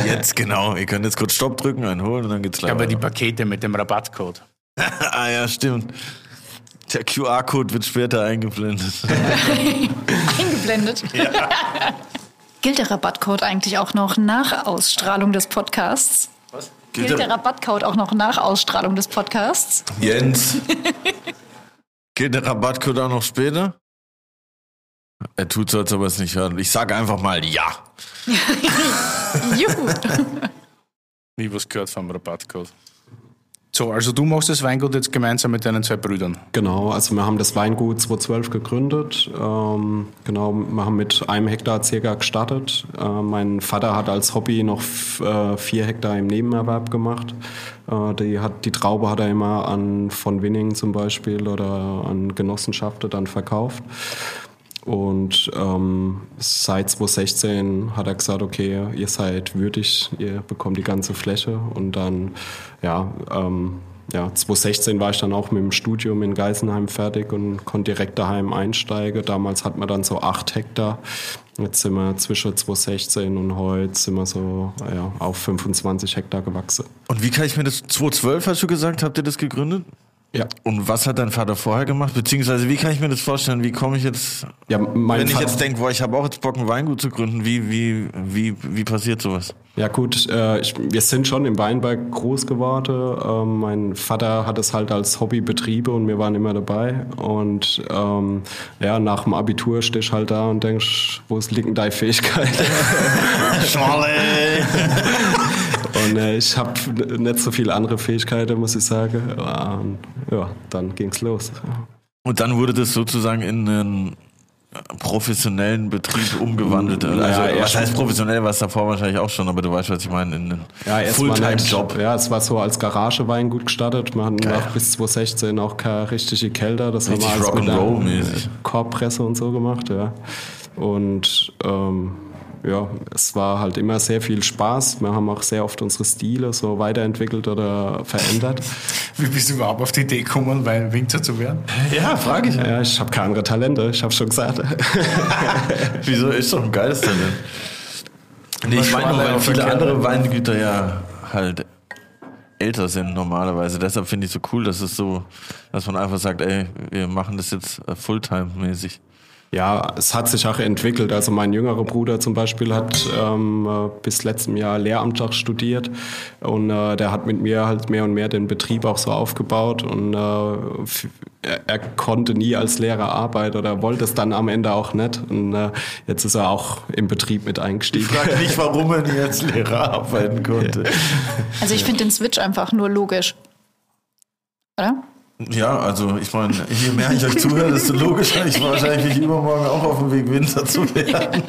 jetzt genau. Ihr könnt jetzt kurz Stopp drücken, einen holen und dann geht's Ja, weiter. aber die Pakete mit dem Rabattcode. Ah ja, stimmt. Der QR-Code wird später eingeblendet. Eingeblendet. Gilt der Rabattcode eigentlich auch noch nach Ausstrahlung des Podcasts? Was? Gilt der Rabattcode auch noch nach Ausstrahlung des Podcasts? Jens. Geht der Rabattcode auch noch später? Er tut so, als ob er es nicht hört. Ich sage einfach mal ja. Juhu. Nie was gehört vom Rabattcode. So, also du machst das Weingut jetzt gemeinsam mit deinen zwei Brüdern. Genau, also wir haben das Weingut 2012 gegründet. Ähm, genau, wir haben mit einem Hektar circa gestartet. Äh, mein Vater hat als Hobby noch äh, vier Hektar im Nebenerwerb gemacht. Äh, die, hat, die Traube hat er immer an von Winning zum Beispiel oder an Genossenschaften dann verkauft. Und ähm, seit 2016 hat er gesagt, okay, ihr seid würdig, ihr bekommt die ganze Fläche. Und dann, ja, ähm, ja, 2016 war ich dann auch mit dem Studium in Geisenheim fertig und konnte direkt daheim einsteigen. Damals hat man dann so acht Hektar. Jetzt sind wir zwischen 2016 und heute sind wir so ja, auf 25 Hektar gewachsen. Und wie kann ich mir das 2012 hast du gesagt, habt ihr das gegründet? Ja, Und was hat dein Vater vorher gemacht? Beziehungsweise wie kann ich mir das vorstellen? Wie komme ich jetzt, ja wenn ich Vater- jetzt denke, boah, ich habe auch jetzt Bock, ein Weingut zu gründen, wie, wie, wie, wie passiert sowas? Ja gut, äh, ich, wir sind schon im Weinberg groß geworden. Ähm, mein Vater hat es halt als Hobby betrieben und wir waren immer dabei. Und ähm, ja, nach dem Abitur stehst du halt da und denkst, wo ist liegen deine Fähigkeit? und äh, ich habe nicht so viele andere Fähigkeiten, muss ich sagen. Und, ja, dann ging's los. Und dann wurde das sozusagen in einen professionellen Betrieb umgewandelt. Also, Naja, was heißt professionell, was davor wahrscheinlich auch schon, aber du weißt, was ich meine, in einen Ja, Fulltime-Job. Ja, es war so als Garageweingut gestartet. Wir hatten Geil. auch bis 2016 auch keine richtige Kälter. Das Richtig haben wir alles mit. Korbpresse und so gemacht, ja. Und ähm, ja, es war halt immer sehr viel Spaß. Wir haben auch sehr oft unsere Stile so weiterentwickelt oder verändert. Wie bist du überhaupt auf die Idee gekommen, Wein Winzer zu werden? Ja, frage ich. Ja, ich habe keine andere Talente, ich habe schon gesagt. Wieso ist doch ein geiles Talent? Nee, ich meine weil viele andere Weingüter ja halt älter sind normalerweise. Deshalb finde ich so cool, dass es so, dass man einfach sagt, ey, wir machen das jetzt Fulltime-mäßig. Ja, es hat sich auch entwickelt. Also mein jüngerer Bruder zum Beispiel hat ähm, äh, bis letztem Jahr Lehramt auch studiert und äh, der hat mit mir halt mehr und mehr den Betrieb auch so aufgebaut und äh, er, er konnte nie als Lehrer arbeiten oder wollte es dann am Ende auch nicht und äh, jetzt ist er auch im Betrieb mit eingestiegen. Frag nicht, warum er nie als Lehrer arbeiten konnte. Also ich finde den Switch einfach nur logisch. Oder? Ja, also ich meine, je mehr ich euch zuhöre, desto logischer ich wahrscheinlich übermorgen auch auf dem Weg Winzer zu werden.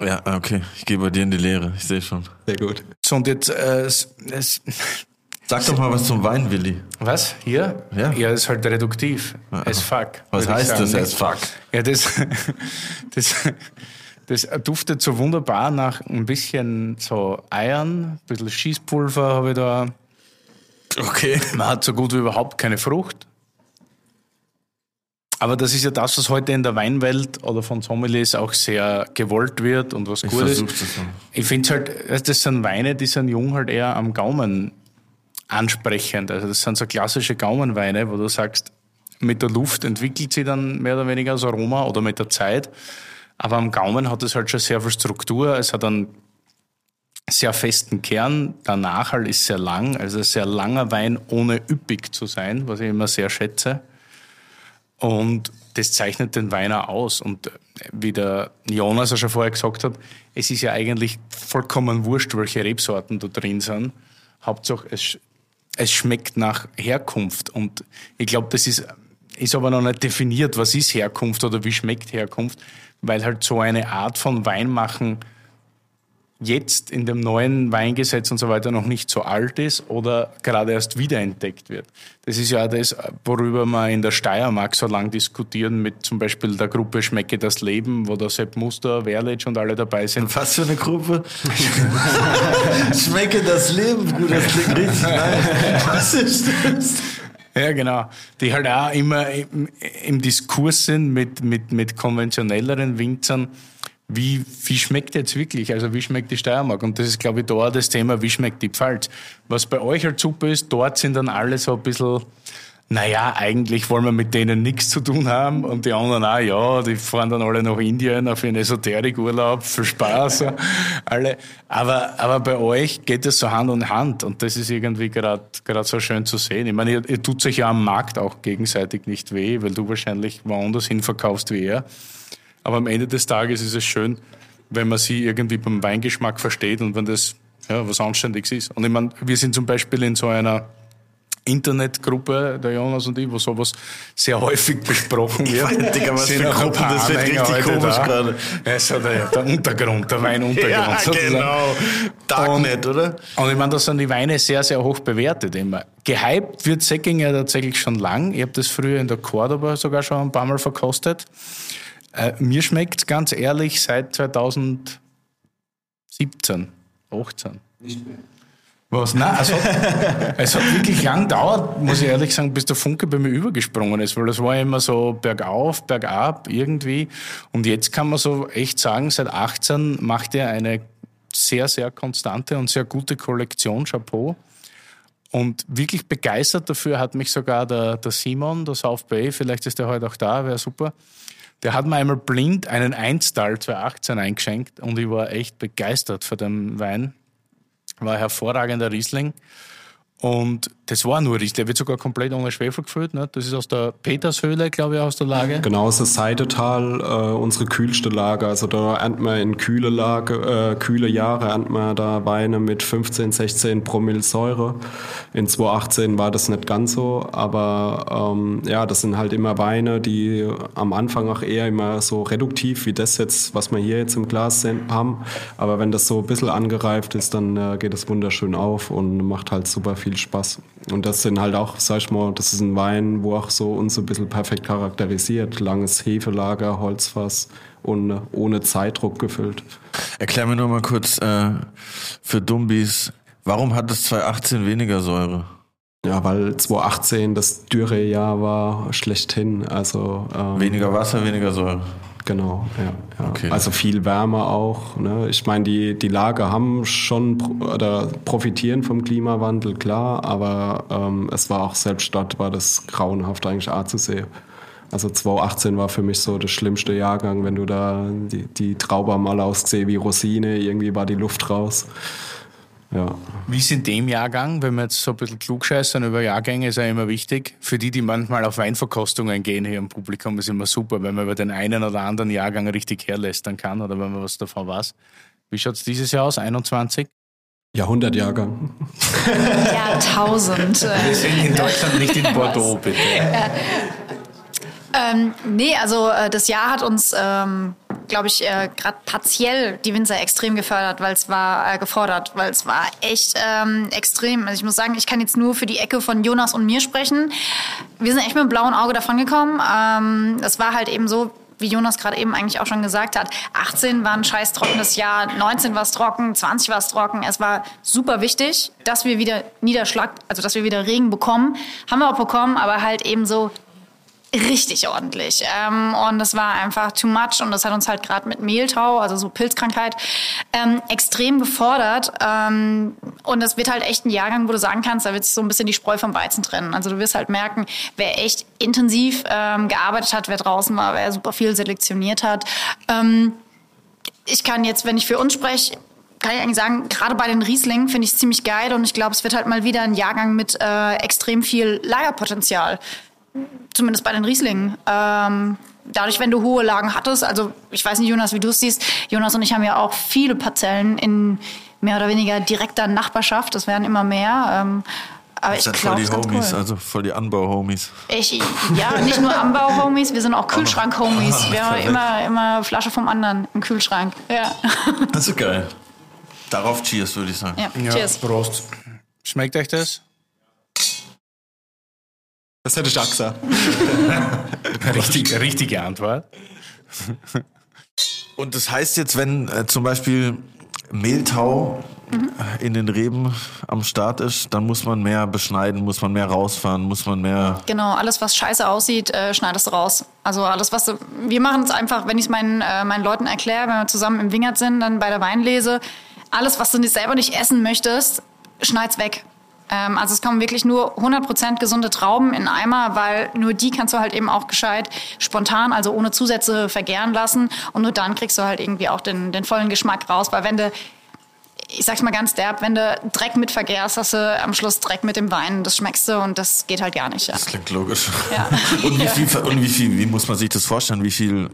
Ja, okay, ich gehe bei dir in die Lehre, ich sehe schon. Sehr gut. So, und jetzt, äh, es, es, Sag doch mal was zum Wein, Willi. Was? Hier? Ja. Ja, ist halt reduktiv. As fuck. Was heißt das as fuck? Ja, das, das, das duftet so wunderbar nach ein bisschen so Eiern, ein bisschen Schießpulver habe ich da. Okay. Man hat so gut wie überhaupt keine Frucht. Aber das ist ja das, was heute in der Weinwelt oder von Sommeliers auch sehr gewollt wird und was Ich gut ist. das so. Ich finde halt, weißt du, das sind Weine, die sind jung halt eher am Gaumen ansprechend. Also das sind so klassische Gaumenweine, wo du sagst, mit der Luft entwickelt sie dann mehr oder weniger das Aroma oder mit der Zeit. Aber am Gaumen hat es halt schon sehr viel Struktur. Es hat einen sehr festen Kern. Der Nachhall ist sehr lang, also sehr langer Wein, ohne üppig zu sein, was ich immer sehr schätze. Und das zeichnet den Wein auch aus. Und äh, wie der Jonas ja schon vorher gesagt hat, es ist ja eigentlich vollkommen wurscht, welche Rebsorten da drin sind. Hauptsache, es, es schmeckt nach Herkunft. Und ich glaube, das ist, ist aber noch nicht definiert, was ist Herkunft oder wie schmeckt Herkunft, weil halt so eine Art von Weinmachen jetzt in dem neuen Weingesetz und so weiter noch nicht so alt ist oder gerade erst wiederentdeckt wird. Das ist ja das, worüber wir in der Steiermark so lang diskutieren mit zum Beispiel der Gruppe Schmecke das Leben, wo der Sepp Muster, Werlitsch und alle dabei sind. Was für eine Gruppe? Schmecke das Leben, Bruder, das klingt richtig nice. Was ist das? Ja, genau. Die halt auch immer im, im Diskurs sind mit, mit, mit konventionelleren Winzern. Wie, wie schmeckt jetzt wirklich? Also wie schmeckt die Steiermark? Und das ist, glaube ich, da das Thema, wie schmeckt die Pfalz? Was bei euch halt super ist, dort sind dann alle so ein bisschen, naja, eigentlich wollen wir mit denen nichts zu tun haben. Und die anderen auch, ja, die fahren dann alle nach Indien auf ihren Esoterikurlaub, für Spaß. alle. Aber, aber bei euch geht es so Hand in Hand. Und das ist irgendwie gerade gerade so schön zu sehen. Ich meine, ihr, ihr tut sich ja am Markt auch gegenseitig nicht weh, weil du wahrscheinlich woanders hin verkaufst wie er. Aber am Ende des Tages ist es schön, wenn man sie irgendwie beim Weingeschmack versteht und wenn das ja, was Anständiges ist. Und ich meine, wir sind zum Beispiel in so einer Internetgruppe, der Jonas und ich, wo sowas sehr häufig besprochen wird. weiß, Digga, was für Gruppen, das wird richtig komisch da. gerade. Ja, so der, der Untergrund, der Weinuntergrund. Ja, sozusagen. genau. Darknet, oder? Und ich meine, da sind die Weine sehr, sehr hoch bewertet immer. Gehypt wird Säcking ja tatsächlich schon lang. Ich habe das früher in der Cordoba sogar schon ein paar Mal verkostet. Äh, mir schmeckt ganz ehrlich seit 2017, 18. Nicht mehr. Was? Nein, es hat, es hat wirklich lang gedauert, muss ich ehrlich sagen, bis der Funke bei mir übergesprungen ist, weil das war immer so bergauf, bergab irgendwie. Und jetzt kann man so echt sagen, seit 18 macht er eine sehr, sehr konstante und sehr gute Kollektion, Chapeau. Und wirklich begeistert dafür hat mich sogar der, der Simon, der South Bay, vielleicht ist der heute auch da, wäre super. Der hat mir einmal blind einen Einstal 2018 eingeschenkt und ich war echt begeistert für den Wein. War ein hervorragender Riesling. Und das war nur Riesling. Der wird sogar komplett ohne Schwefel gefüllt. Ne? Das ist aus der Petershöhle, glaube ich, aus der Lage. Genau, das ist Seidetal, äh, unsere kühlste Lage. Also da ernten wir in kühle Lage, äh, kühle Jahre ernten wir da Weine mit 15, 16 Promille Säure. In 2018 war das nicht ganz so, aber ähm, ja, das sind halt immer Weine, die am Anfang auch eher immer so reduktiv wie das jetzt, was wir hier jetzt im Glas haben. Aber wenn das so ein bisschen angereift ist, dann äh, geht es wunderschön auf und macht halt super viel Spaß. Und das sind halt auch, sag ich mal, das ist ein Wein, wo auch so uns so ein bisschen perfekt charakterisiert. Langes Hefelager, Holzfass und äh, ohne Zeitdruck gefüllt. Erklär mir nur mal kurz äh, für Dumbis, warum hat es 2018 weniger Säure? Ja, weil 2018 das Dürrejahr war schlechthin. Also ähm, Weniger Wasser, weniger Säure. Genau, ja. ja. Okay. Also viel wärmer auch. Ne? Ich meine, die, die Lager haben schon oder profitieren vom Klimawandel, klar, aber ähm, es war auch selbst dort war das grauenhaft eigentlich auch zu sehen. Also 2018 war für mich so der schlimmste Jahrgang, wenn du da die, die Traube mal ausgesehen wie Rosine, irgendwie war die Luft raus. Ja. Wie ist in dem Jahrgang, wenn wir jetzt so ein bisschen klugscheißern über Jahrgänge, ist ja immer wichtig. Für die, die manchmal auf Weinverkostungen gehen hier im Publikum, ist immer super, wenn man über den einen oder anderen Jahrgang richtig herlästern kann oder wenn man was davon weiß. Wie schaut's dieses Jahr aus? 21? Jahrhundertjahrgang. Jahrtausend. Wir sind in Deutschland nicht in Bordeaux, bitte. Ähm, nee, also äh, das Jahr hat uns ähm, glaube ich, äh, gerade partiell die Winzer extrem gefördert, weil es war äh, gefordert, weil es war echt ähm, extrem. Also ich muss sagen, ich kann jetzt nur für die Ecke von Jonas und mir sprechen. Wir sind echt mit einem blauen Auge davon gekommen. Ähm, es war halt eben so, wie Jonas gerade eben eigentlich auch schon gesagt hat, 18 war ein scheiß trockenes Jahr, 19 war es trocken, 20 war es trocken. Es war super wichtig, dass wir wieder Niederschlag, also dass wir wieder Regen bekommen. Haben wir auch bekommen, aber halt eben so richtig ordentlich. Ähm, und das war einfach too much und das hat uns halt gerade mit Mehltau, also so Pilzkrankheit, ähm, extrem gefordert. Ähm, und das wird halt echt ein Jahrgang, wo du sagen kannst, da wird sich so ein bisschen die Spreu vom Weizen trennen. Also du wirst halt merken, wer echt intensiv ähm, gearbeitet hat, wer draußen war, wer super viel selektioniert hat. Ähm, ich kann jetzt, wenn ich für uns spreche, kann ich eigentlich sagen, gerade bei den Rieslingen finde ich es ziemlich geil und ich glaube, es wird halt mal wieder ein Jahrgang mit äh, extrem viel Lagerpotenzial zumindest bei den Rieslingen. Ähm, dadurch, wenn du hohe Lagen hattest, also ich weiß nicht, Jonas, wie du es siehst, Jonas und ich haben ja auch viele Parzellen in mehr oder weniger direkter Nachbarschaft, das werden immer mehr. Ähm, aber Das ich sind voll die Homies, also voll die Anbau-Homies. ich, ja, nicht nur Anbau-Homies, wir sind auch Kühlschrank-Homies. Wir haben immer, immer Flasche vom anderen im Kühlschrank. Ja, Das ist geil. Darauf Cheers, würde ich sagen. ja. Ja, cheers. Prost. Schmeckt euch das? Das hätte ich auch gesagt. Richtig, richtige Antwort. Und das heißt jetzt, wenn äh, zum Beispiel Mehltau äh, in den Reben am Start ist, dann muss man mehr beschneiden, muss man mehr rausfahren, muss man mehr. Genau, alles, was scheiße aussieht, äh, schneidest du raus. Also alles, was du, wir machen es einfach, wenn ich es meinen, äh, meinen Leuten erkläre, wenn wir zusammen im Wingert sind, dann bei der Weinlese, alles, was du nicht selber nicht essen möchtest, schneid's weg. Ähm, also es kommen wirklich nur 100% gesunde Trauben in Eimer, weil nur die kannst du halt eben auch gescheit spontan, also ohne Zusätze vergären lassen und nur dann kriegst du halt irgendwie auch den, den vollen Geschmack raus, weil wenn du ich sag's mal ganz derb, wenn du Dreck mit vergärst, hast du am Schluss Dreck mit dem Wein. Das schmeckst du und das geht halt gar nicht. Ja. Das klingt logisch. Ja. Und, wie viel, und wie viel, wie muss man sich das vorstellen? Wie viel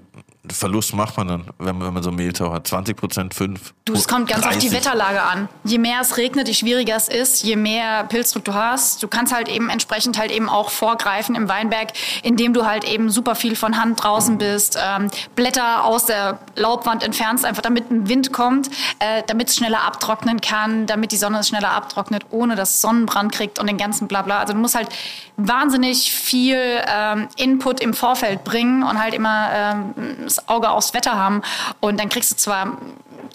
Verlust macht man dann, wenn man, wenn man so Mehltau hat? 20 Prozent, 5? Du, es kommt ganz auf die Wetterlage an. Je mehr es regnet, je schwieriger es ist, je mehr Pilzdruck du hast. Du kannst halt eben entsprechend halt eben auch vorgreifen im Weinberg, indem du halt eben super viel von Hand draußen bist, ähm, Blätter aus der Laubwand entfernst, einfach damit ein Wind kommt, äh, damit es schneller abtrocknen kann, damit die Sonne es schneller abtrocknet, ohne dass Sonnenbrand kriegt und den ganzen Blabla. Also du musst halt wahnsinnig viel ähm, Input im Vorfeld bringen und halt immer ähm, das Auge aufs Wetter haben. Und dann kriegst du zwar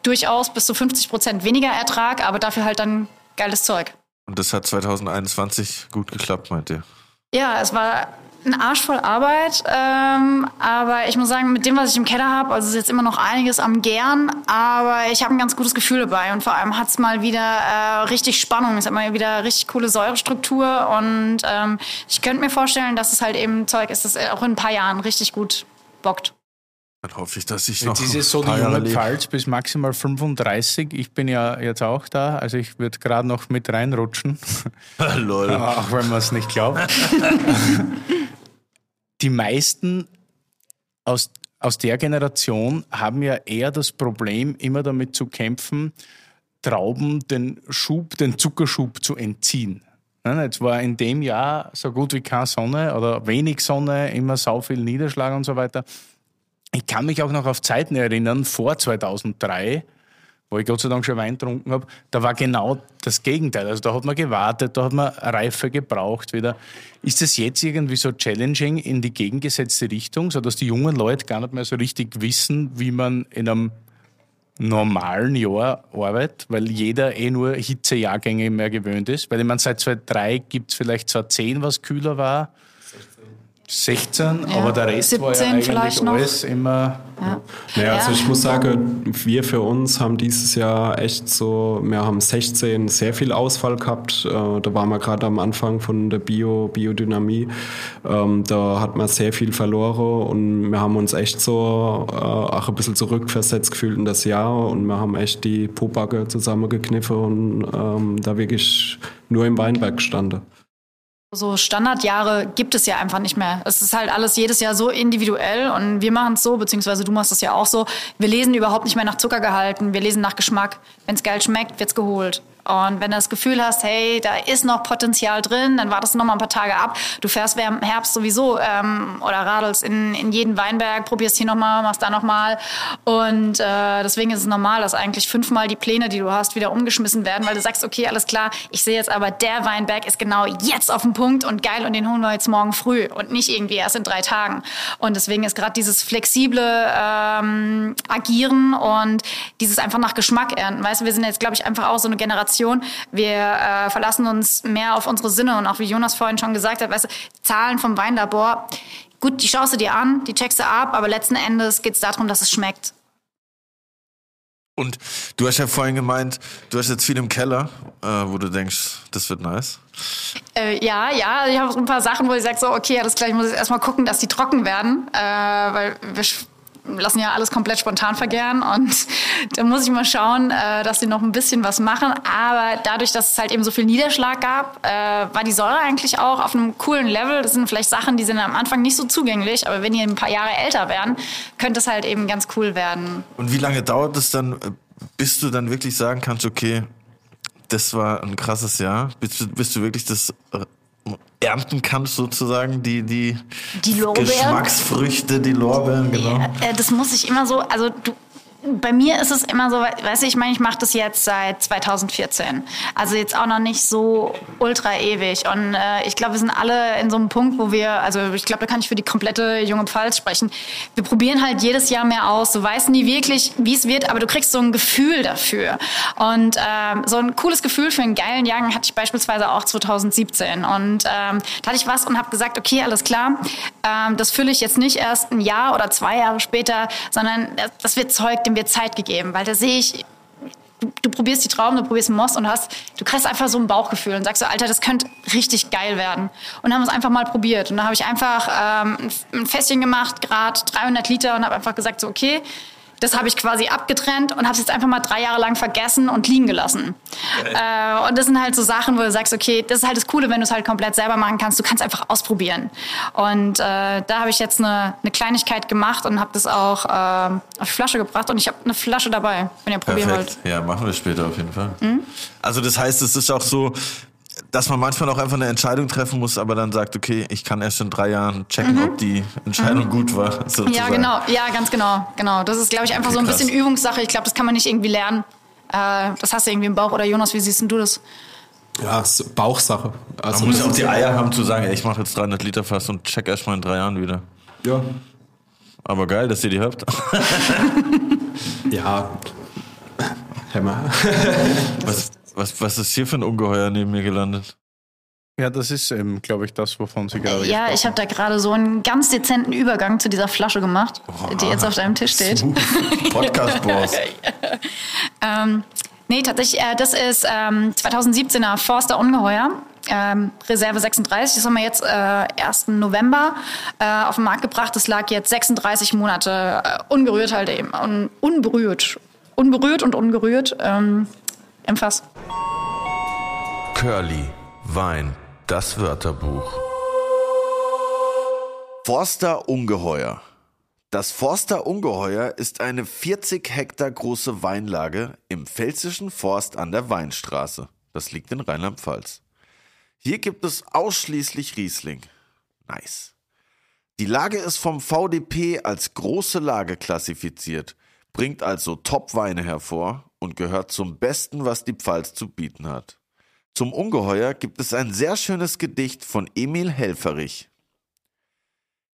durchaus bis zu 50 Prozent weniger Ertrag, aber dafür halt dann geiles Zeug. Und das hat 2021 gut geklappt, meint ihr? Ja, es war ein Arsch voll Arbeit, ähm, aber ich muss sagen, mit dem, was ich im Keller habe, also ist jetzt immer noch einiges am Gern, aber ich habe ein ganz gutes Gefühl dabei und vor allem hat es mal wieder äh, richtig Spannung, es hat mal wieder richtig coole Säurestruktur und ähm, ich könnte mir vorstellen, dass es halt eben Zeug ist, das auch in ein paar Jahren richtig gut bockt. Dann hoffe ich, dass ich noch Jetzt ist es so die junge. Pfalz bis maximal 35. Ich bin ja jetzt auch da, also ich würde gerade noch mit reinrutschen, Lol. auch wenn man es nicht glaubt. die meisten aus, aus der Generation haben ja eher das Problem, immer damit zu kämpfen, Trauben den Schub, den Zuckerschub zu entziehen. Ne, Jetzt war in dem Jahr so gut wie keine Sonne oder wenig Sonne, immer sau viel Niederschlag und so weiter. Ich kann mich auch noch auf Zeiten erinnern, vor 2003, wo ich Gott sei Dank schon Wein getrunken habe, da war genau das Gegenteil. Also da hat man gewartet, da hat man Reife gebraucht wieder. Ist das jetzt irgendwie so challenging in die gegengesetzte Richtung, sodass die jungen Leute gar nicht mehr so richtig wissen, wie man in einem normalen Jahr arbeitet, weil jeder eh nur Hitzejahrgänge mehr gewöhnt ist. Weil ich meine, seit 2003 gibt es vielleicht 2010, was kühler war. 16, Ja, aber der Rest war ja 17 eigentlich vielleicht noch. alles immer Naja, also Ja. ich muss sagen, wir für uns haben dieses Jahr echt so, wir haben 16 sehr viel Ausfall gehabt. Äh, Da waren wir gerade am Anfang von der Bio, Biodynamie. Ähm, Da hat man sehr viel verloren und wir haben uns echt so äh, auch ein bisschen zurückversetzt gefühlt in das Jahr und wir haben echt die Pobacke zusammengekniffen und ähm, da wirklich nur im Weinberg gestanden. So Standardjahre gibt es ja einfach nicht mehr. Es ist halt alles jedes Jahr so individuell und wir machen es so, beziehungsweise du machst es ja auch so. Wir lesen überhaupt nicht mehr nach Zuckergehalten, wir lesen nach Geschmack. Wenn es geil schmeckt, wird's geholt. Und wenn du das Gefühl hast, hey, da ist noch Potenzial drin, dann wartest du noch mal ein paar Tage ab. Du fährst im Herbst sowieso ähm, oder radelst in, in jeden Weinberg, probierst hier noch mal, machst da noch mal. Und äh, deswegen ist es normal, dass eigentlich fünfmal die Pläne, die du hast, wieder umgeschmissen werden, weil du sagst, okay, alles klar, ich sehe jetzt aber, der Weinberg ist genau jetzt auf dem Punkt und geil und den holen wir jetzt morgen früh und nicht irgendwie erst in drei Tagen. Und deswegen ist gerade dieses flexible ähm, Agieren und dieses einfach nach Geschmack ernten. Weißt du, wir sind jetzt, glaube ich, einfach auch so eine Generation. Wir äh, verlassen uns mehr auf unsere Sinne und auch wie Jonas vorhin schon gesagt hat, weißt du, Zahlen vom Weinlabor. Gut, die schaust du dir an, die checkst du ab, aber letzten Endes geht es darum, dass es schmeckt. Und du hast ja vorhin gemeint, du hast jetzt viel im Keller, äh, wo du denkst, das wird nice. Äh, ja, ja, ich habe so ein paar Sachen, wo ich sage, so, okay, alles klar, ich muss jetzt erstmal gucken, dass die trocken werden, äh, weil wir lassen ja alles komplett spontan vergären und da muss ich mal schauen, äh, dass sie noch ein bisschen was machen. Aber dadurch, dass es halt eben so viel Niederschlag gab, äh, war die Säure eigentlich auch auf einem coolen Level. Das sind vielleicht Sachen, die sind am Anfang nicht so zugänglich, aber wenn die ein paar Jahre älter werden, könnte es halt eben ganz cool werden. Und wie lange dauert es dann, bis du dann wirklich sagen kannst, okay, das war ein krasses Jahr, bis du, bis du wirklich das ernten kannst, sozusagen, die, die, die Geschmacksfrüchte, die Lorbeeren, genau. Ja, äh, das muss ich immer so, also du, bei mir ist es immer so, weißt du, ich meine, ich mache das jetzt seit 2014. Also jetzt auch noch nicht so ultra ewig. Und äh, ich glaube, wir sind alle in so einem Punkt, wo wir, also ich glaube, da kann ich für die komplette junge Pfalz sprechen. Wir probieren halt jedes Jahr mehr aus. Du weißt nie wirklich, wie es wird, aber du kriegst so ein Gefühl dafür. Und ähm, so ein cooles Gefühl für einen geilen Jahrgang hatte ich beispielsweise auch 2017. Und ähm, da hatte ich was und habe gesagt, okay, alles klar, ähm, das fülle ich jetzt nicht erst ein Jahr oder zwei Jahre später, sondern das, das wird Zeug, dem wird Zeit gegeben, weil da sehe ich, du, probierst die Trauben, du probierst Moss und hast, du kriegst einfach so ein Bauchgefühl und sagst so, Alter, das könnte richtig geil werden. Und dann haben wir es einfach mal probiert. Und dann habe ich einfach ähm, ein Fässchen gemacht, Grad 300 Liter und habe einfach gesagt so, okay, das habe ich quasi abgetrennt und habe es jetzt einfach mal drei Jahre lang vergessen und liegen gelassen. Äh, und das sind halt so Sachen, wo du sagst, okay, das ist halt das Coole, wenn du es halt komplett selber machen kannst. Du kannst einfach ausprobieren. Und äh, da habe ich jetzt eine, eine, Kleinigkeit gemacht und habe das auch äh, auf die Flasche gebracht. Und ich habe eine Flasche dabei, wenn ihr probieren Perfekt. wollt. Ja, machen wir später auf jeden Fall. Mhm. Also das heißt, es ist auch so, dass man manchmal auch einfach eine Entscheidung treffen muss, aber dann sagt, okay, ich kann erst in drei Jahren checken, mhm. ob die Entscheidung mhm. gut war. Sozusagen. Ja, genau, ja, ganz genau, genau. Das ist, glaube ich, einfach okay, so ein krass. bisschen Übungssache. Ich glaube, das kann man nicht irgendwie lernen. Äh, das hast du irgendwie im Bauch. Oder Jonas, wie siehst du das? Ja, Bauchsache. Also man muss ja auch die Eier haben zu sagen, ey, ich mache jetzt 300 Liter fast und check erst mal in drei Jahren wieder. Ja. Aber geil, dass ihr die habt. ja. Hämmer. Was, was, was ist hier für ein Ungeheuer neben mir gelandet? Ja, das ist eben, glaube ich, das, wovon Sie gerade Ja, ich habe da gerade so einen ganz dezenten Übergang zu dieser Flasche gemacht, oh, die jetzt auf deinem Tisch steht. Podcast-Boss. ähm, nee, tatsächlich, äh, das ist ähm, 2017er Forster Ungeheuer. Ähm, Reserve 36, das haben wir jetzt äh, 1. November äh, auf den Markt gebracht. Das lag jetzt 36 Monate äh, ungerührt halt eben, un unberührt. Unberührt und ungerührt. Ähm, im Fass. Curly, Wein, das Wörterbuch. Forster Ungeheuer. Das Forster Ungeheuer ist eine 40 Hektar große Weinlage im Pfälzischen Forst an der Weinstraße. Das liegt in Rheinland-Pfalz. Hier gibt es ausschließlich Riesling. Nice. Die Lage ist vom VDP als große Lage klassifiziert, bringt also Top-Weine hervor und gehört zum Besten, was die Pfalz zu bieten hat. Zum Ungeheuer gibt es ein sehr schönes Gedicht von Emil Helferich.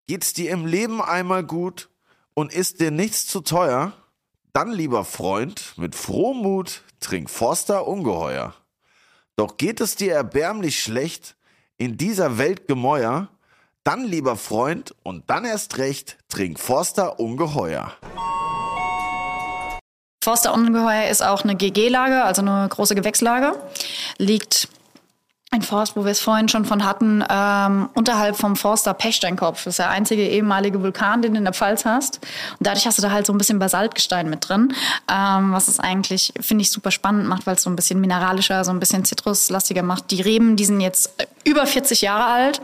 Geht's dir im Leben einmal gut und ist dir nichts zu teuer? Dann, lieber Freund, mit frohem Mut trink Forster Ungeheuer. Doch geht es dir erbärmlich schlecht in dieser Welt Gemäuer? Dann, lieber Freund, und dann erst recht, trink Forster Ungeheuer. Forster Ungeheuer ist auch eine GG-Lage, also eine große Gewächslage. Liegt ein Forst, wo wir es vorhin schon von hatten, ähm, unterhalb vom Forster Pechsteinkopf. Das ist der einzige ehemalige Vulkan, den du in der Pfalz hast. Und dadurch hast du da halt so ein bisschen Basaltgestein mit drin, ähm, was es eigentlich, finde ich, super spannend macht, weil es so ein bisschen mineralischer, so ein bisschen zitruslastiger macht. Die Reben, die sind jetzt über 40 Jahre alt,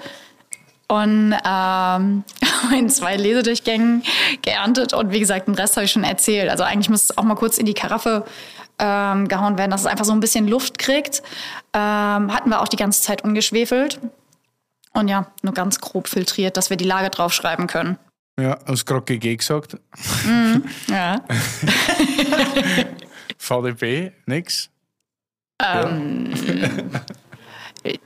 und ähm, in zwei Lesedurchgängen geerntet und wie gesagt, den Rest habe ich schon erzählt. Also eigentlich muss es auch mal kurz in die Karaffe ähm, gehauen werden, dass es einfach so ein bisschen Luft kriegt. Ähm, hatten wir auch die ganze Zeit ungeschwefelt. Und ja, nur ganz grob filtriert, dass wir die Lage draufschreiben können. Ja, hast gerade GG gesagt. Mhm, ja. VDB, nix. Ähm,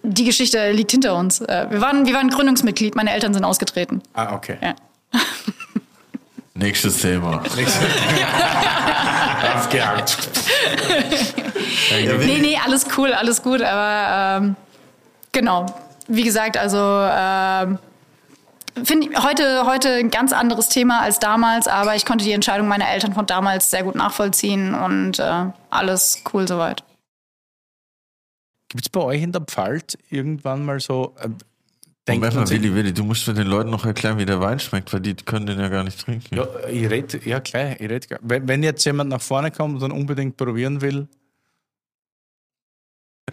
die Geschichte liegt hinter uns. Äh, wir waren, wir waren Gründungsmitglied, meine Eltern sind ausgetreten. Ah, okay. Ja. Nächstes Thema. Aufgehakt. Nee, nee, alles cool, alles gut, aber ähm, genau. Wie gesagt, also ähm, finde ich heute, heute ein ganz anderes Thema als damals, aber ich konnte die Entscheidung meiner Eltern von damals sehr gut nachvollziehen und äh, alles cool soweit. Gibt es bei euch in der Pfalz irgendwann mal so. Äh, denkt Moment mal, sich- Willi, Willi, du musst für den Leuten noch erklären, wie der Wein schmeckt, weil die können den ja gar nicht trinken. Ja, ich red, ja klar, ich red, gar- wenn, wenn jetzt jemand nach vorne kommt und dann unbedingt probieren will.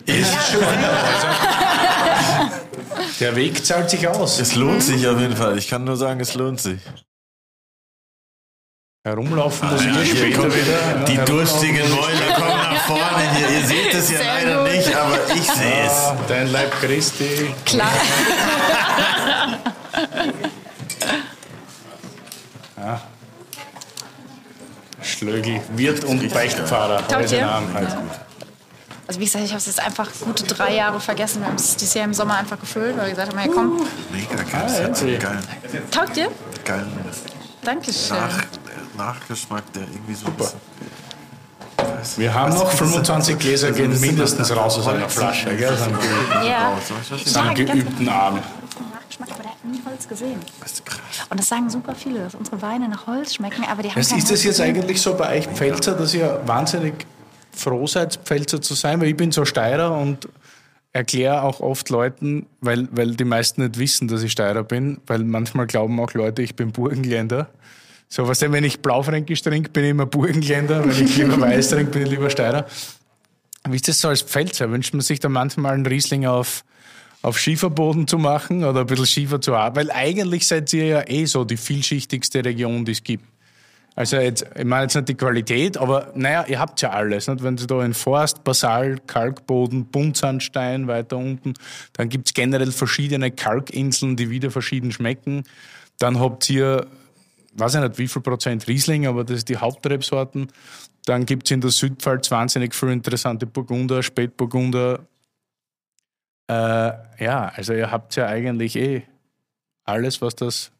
Ist schon. Also, der Weg zahlt sich aus. Es lohnt sich auf jeden Fall. Ich kann nur sagen, es lohnt sich. Herumlaufen muss Ja, ich hier später kommt- wieder. Die Ja, durstigen Mäuler kommen nach vorne hier. Ihr seht es ja Sehr leider gut. nicht, aber ich sehe es. Ah, Dein Leib Christi. Klar. Schlögel, Wirt und Beichtfahrer. Taugt Heute? Namen halt. Also wie gesagt, ich habe es jetzt einfach gute drei Jahre vergessen. Wir haben es dieses Jahr im Sommer einfach gefüllt, weil wir gesagt haben, hey komm, Mega geil. Ah, ja. taugt dir? geilen Dankeschön. Nach, Nachgeschmack, der irgendwie so ein bisschen. Weiß- Wir haben noch nicht, das ist- 25 Gläser, gehen bisschen mindestens raus aus einer Flasche. Gell? Ja. einen Ja, geübten Arm. Nachgeschmack, aber der hat nie Holz gesehen. Das ist krass. Und das sagen super viele, dass unsere Weine nach Holz schmecken, aber die haben Was kein ist das jetzt eigentlich so bei euch Pfälzer, dass ihr wahnsinnig froh seid, Pfälzer zu sein? Weil ich bin so Steirer und erkläre auch oft Leuten, weil, weil die meisten nicht wissen, dass ich Steirer bin, weil manchmal glauben auch Leute, ich bin Burgenländer. So, was denn, wenn ich Blaufränkisch trinke, bin ich immer Burgenländer, wenn ich lieber Weiß trinke, bin ich lieber Steirer. Wie ist das so als Pfälzer? Wünscht man sich da manchmal einen Riesling auf, auf Schieferboden zu machen oder ein bisschen Schiefer zu haben? Weil eigentlich seid ihr ja eh so die vielschichtigste Region, die es gibt. Also jetzt, ich meine jetzt nicht die Qualität, aber naja, ihr habt ja alles. Nicht? Wenn Sie da in Forst, Basalt, Kalkboden, Buntsandstein weiter unten, dann gibt's generell verschiedene Kalkinseln, die wieder verschieden schmecken. Dann habt ihr, weiß ich nicht wie viel Prozent Riesling, aber das ist die Hauptrebsorten. Dann gibt's in der Südpfalz wahnsinnig viele interessante Burgunder, Spätburgunder. Äh, ja, also ihr habt ja eigentlich eh alles, was das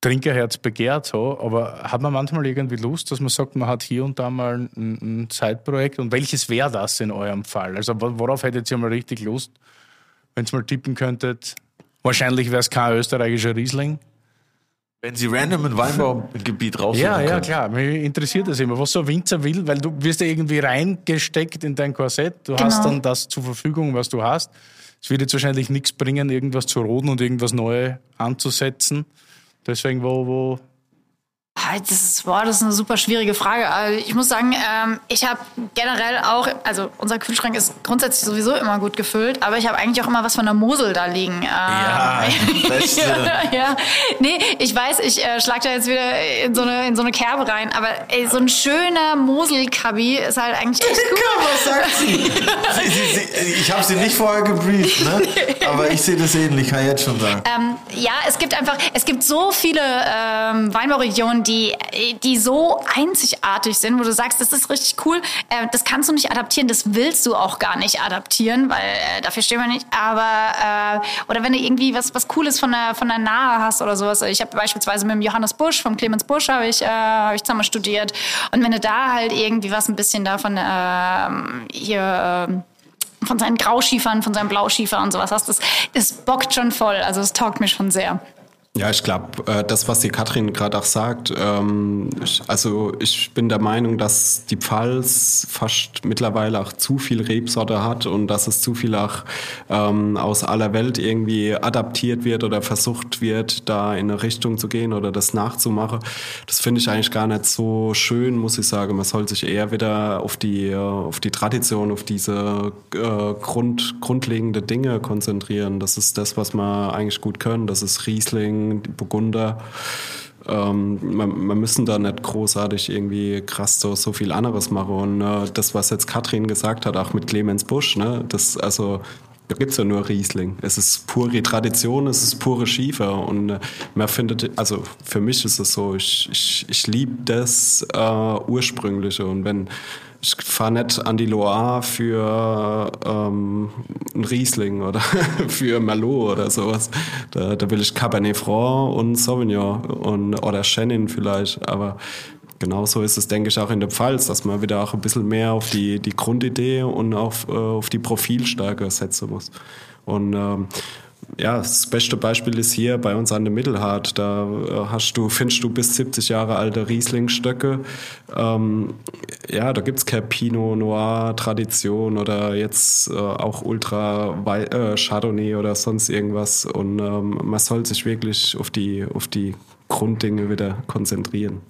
Trinkerherz begehrt, so, aber hat man manchmal irgendwie Lust, dass man sagt, man hat hier und da mal ein, ein Zeitprojekt und welches wäre das in eurem Fall? Also wo- worauf hättet ihr mal richtig Lust, wenn ihr mal tippen könntet? Wahrscheinlich wäre es kein österreichischer Riesling. Wenn Sie random ein Weinbaugebiet raussuchen Ja, ja, können. klar. Mich interessiert das immer, was so ein Winzer will, weil du wirst ja irgendwie reingesteckt in dein Korsett. Du hast Genau. dann das zur Verfügung, was du hast. Es wird jetzt wahrscheinlich nichts bringen, irgendwas zu roden und irgendwas Neues anzusetzen. Deswegen, wo, wo Das ist, boah, das ist eine super schwierige Frage. Also Ich muss sagen, ähm, ich habe generell auch, also unser Kühlschrank ist grundsätzlich sowieso immer gut gefüllt, aber ich habe eigentlich auch immer was von der Mosel da liegen. Ähm, Ja, beste. ja. Nee, ich weiß, ich äh, schlag da jetzt wieder in so eine, in so eine Kerbe rein, aber ey, so ein schöner Mosel-Kabi ist halt eigentlich echt cool. Was sagt sie? sie, sie, sie ich habe sie nicht vorher gebrieft, ne? aber ich sehe das ähnlich, kann ich jetzt schon sagen. Ähm, ja, es gibt einfach, es gibt so viele ähm, Weinbauregionen, die, die so einzigartig sind, wo du sagst, das ist richtig cool. Äh, das kannst du nicht adaptieren, das willst du auch gar nicht adaptieren, weil äh, dafür stehen wir nicht. Aber äh, oder wenn du irgendwie was was Cooles von der von der Nahe hast oder sowas. Ich habe beispielsweise mit dem Johannes Busch vom Clemens Busch habe ich äh, hab ich zusammen studiert. Und wenn du da halt irgendwie was ein bisschen davon ähm, hier ähm, von seinen Grauschiefern, von seinen Blauschiefern und sowas hast, das, das bockt schon voll. Also es taugt mir schon sehr. Ja, ich glaube, äh, das, was die Katrin gerade auch sagt, ähm, also ich bin der Meinung, dass die Pfalz fast mittlerweile auch zu viel Rebsorte hat und dass es zu viel auch ähm, aus aller Welt irgendwie adaptiert wird oder versucht wird, da in eine Richtung zu gehen oder das nachzumachen. Das finde ich eigentlich gar nicht so schön, muss ich sagen. Man soll sich eher wieder auf die, äh, auf die Tradition, auf diese äh, Grund, grundlegende Dinge konzentrieren. Das ist das, was wir eigentlich gut können. Das ist Riesling, Die Burgunder. Ähm, man, man müssen da nicht großartig irgendwie krass so, so viel anderes machen. Und äh, das, was jetzt Katrin gesagt hat, auch mit Clemens Busch, ne, das, also da gibt es ja nur Riesling. Es ist pure Tradition, es ist pure Schiefer. Und äh, man findet, also für mich ist es so, ich, ich, ich liebe das äh, Ursprüngliche. Und wenn ich fahre nicht an die Loire für ähm, ein Riesling oder für Merlot oder sowas. Da, da will ich Cabernet Franc und Sauvignon und, oder Chenin vielleicht. Aber genauso ist es, denke ich, auch in der Pfalz, dass man wieder auch ein bisschen mehr auf die, die Grundidee und auf, äh, auf die Profilstärke setzen muss. Und ähm, ja, das beste Beispiel ist hier bei uns an der Mittelhart. Da äh, hast du, findest du bis 70 Jahre alte Rieslingstöcke. Ähm, ja, da gibt's keine Pinot Noir Tradition oder jetzt äh, auch Ultra äh, Chardonnay oder sonst irgendwas. Und ähm, man soll sich wirklich auf die, auf die Grunddinge wieder konzentrieren.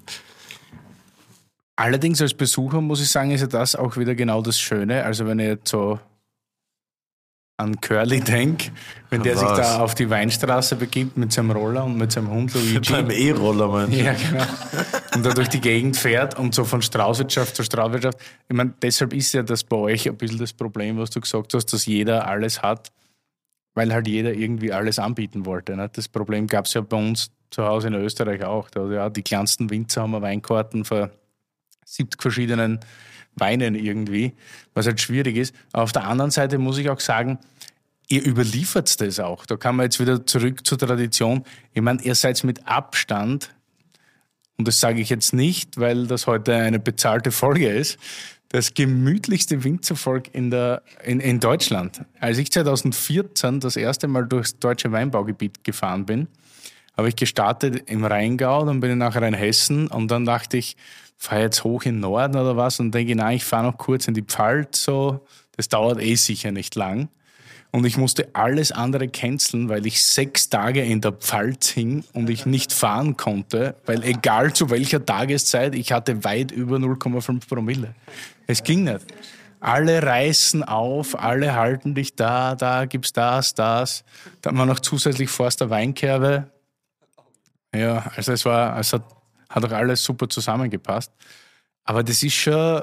Allerdings als Besucher muss ich sagen, ist ja das auch wieder genau das Schöne. Also wenn ich jetzt so an Curly denke, wenn der Was? sich da auf die Weinstraße begibt mit seinem Roller und mit seinem Hund Luigi. Beim E-Roller, meinst du? Ja, genau. Und da durch die Gegend fährt und so von Straußwirtschaft zu Straußwirtschaft. Ich meine, deshalb ist ja das bei euch ein bisschen das Problem, was du gesagt hast, dass jeder alles hat, weil halt jeder irgendwie alles anbieten wollte. Ne? Das Problem gab es ja bei uns zu Hause in Österreich auch. Da, ja, die kleinsten Winzer haben Weinkarten für 70 verschiedenen Weinen irgendwie, was halt schwierig ist. Aber auf der anderen Seite muss ich auch sagen, ihr überliefert das auch. Da kann man jetzt wieder zurück zur Tradition. Ich meine, ihr seid mit Abstand, und das sage ich jetzt nicht, weil das heute eine bezahlte Folge ist, das gemütlichste Winzervolk in, der, in, in Deutschland. Als ich 2014 das erste Mal durchs deutsche Weinbaugebiet gefahren bin, habe ich gestartet im Rheingau, dann bin ich nachher in Hessen und dann dachte ich, fahre jetzt hoch in Norden oder was und denke, nein, ich fahre noch kurz in die Pfalz, so, das dauert eh sicher nicht lang. Und ich musste alles andere canceln, weil ich sechs Tage in der Pfalz hing und ich nicht fahren konnte, weil egal zu welcher Tageszeit, ich hatte weit über 0,5 Promille. Es ging nicht. Alle reißen auf, alle halten dich da, da gibt's das, das. Dann war noch zusätzlich Forster Weinkerbe. Ja, also es war, es hat hat auch alles super zusammengepasst. Aber das ist schon,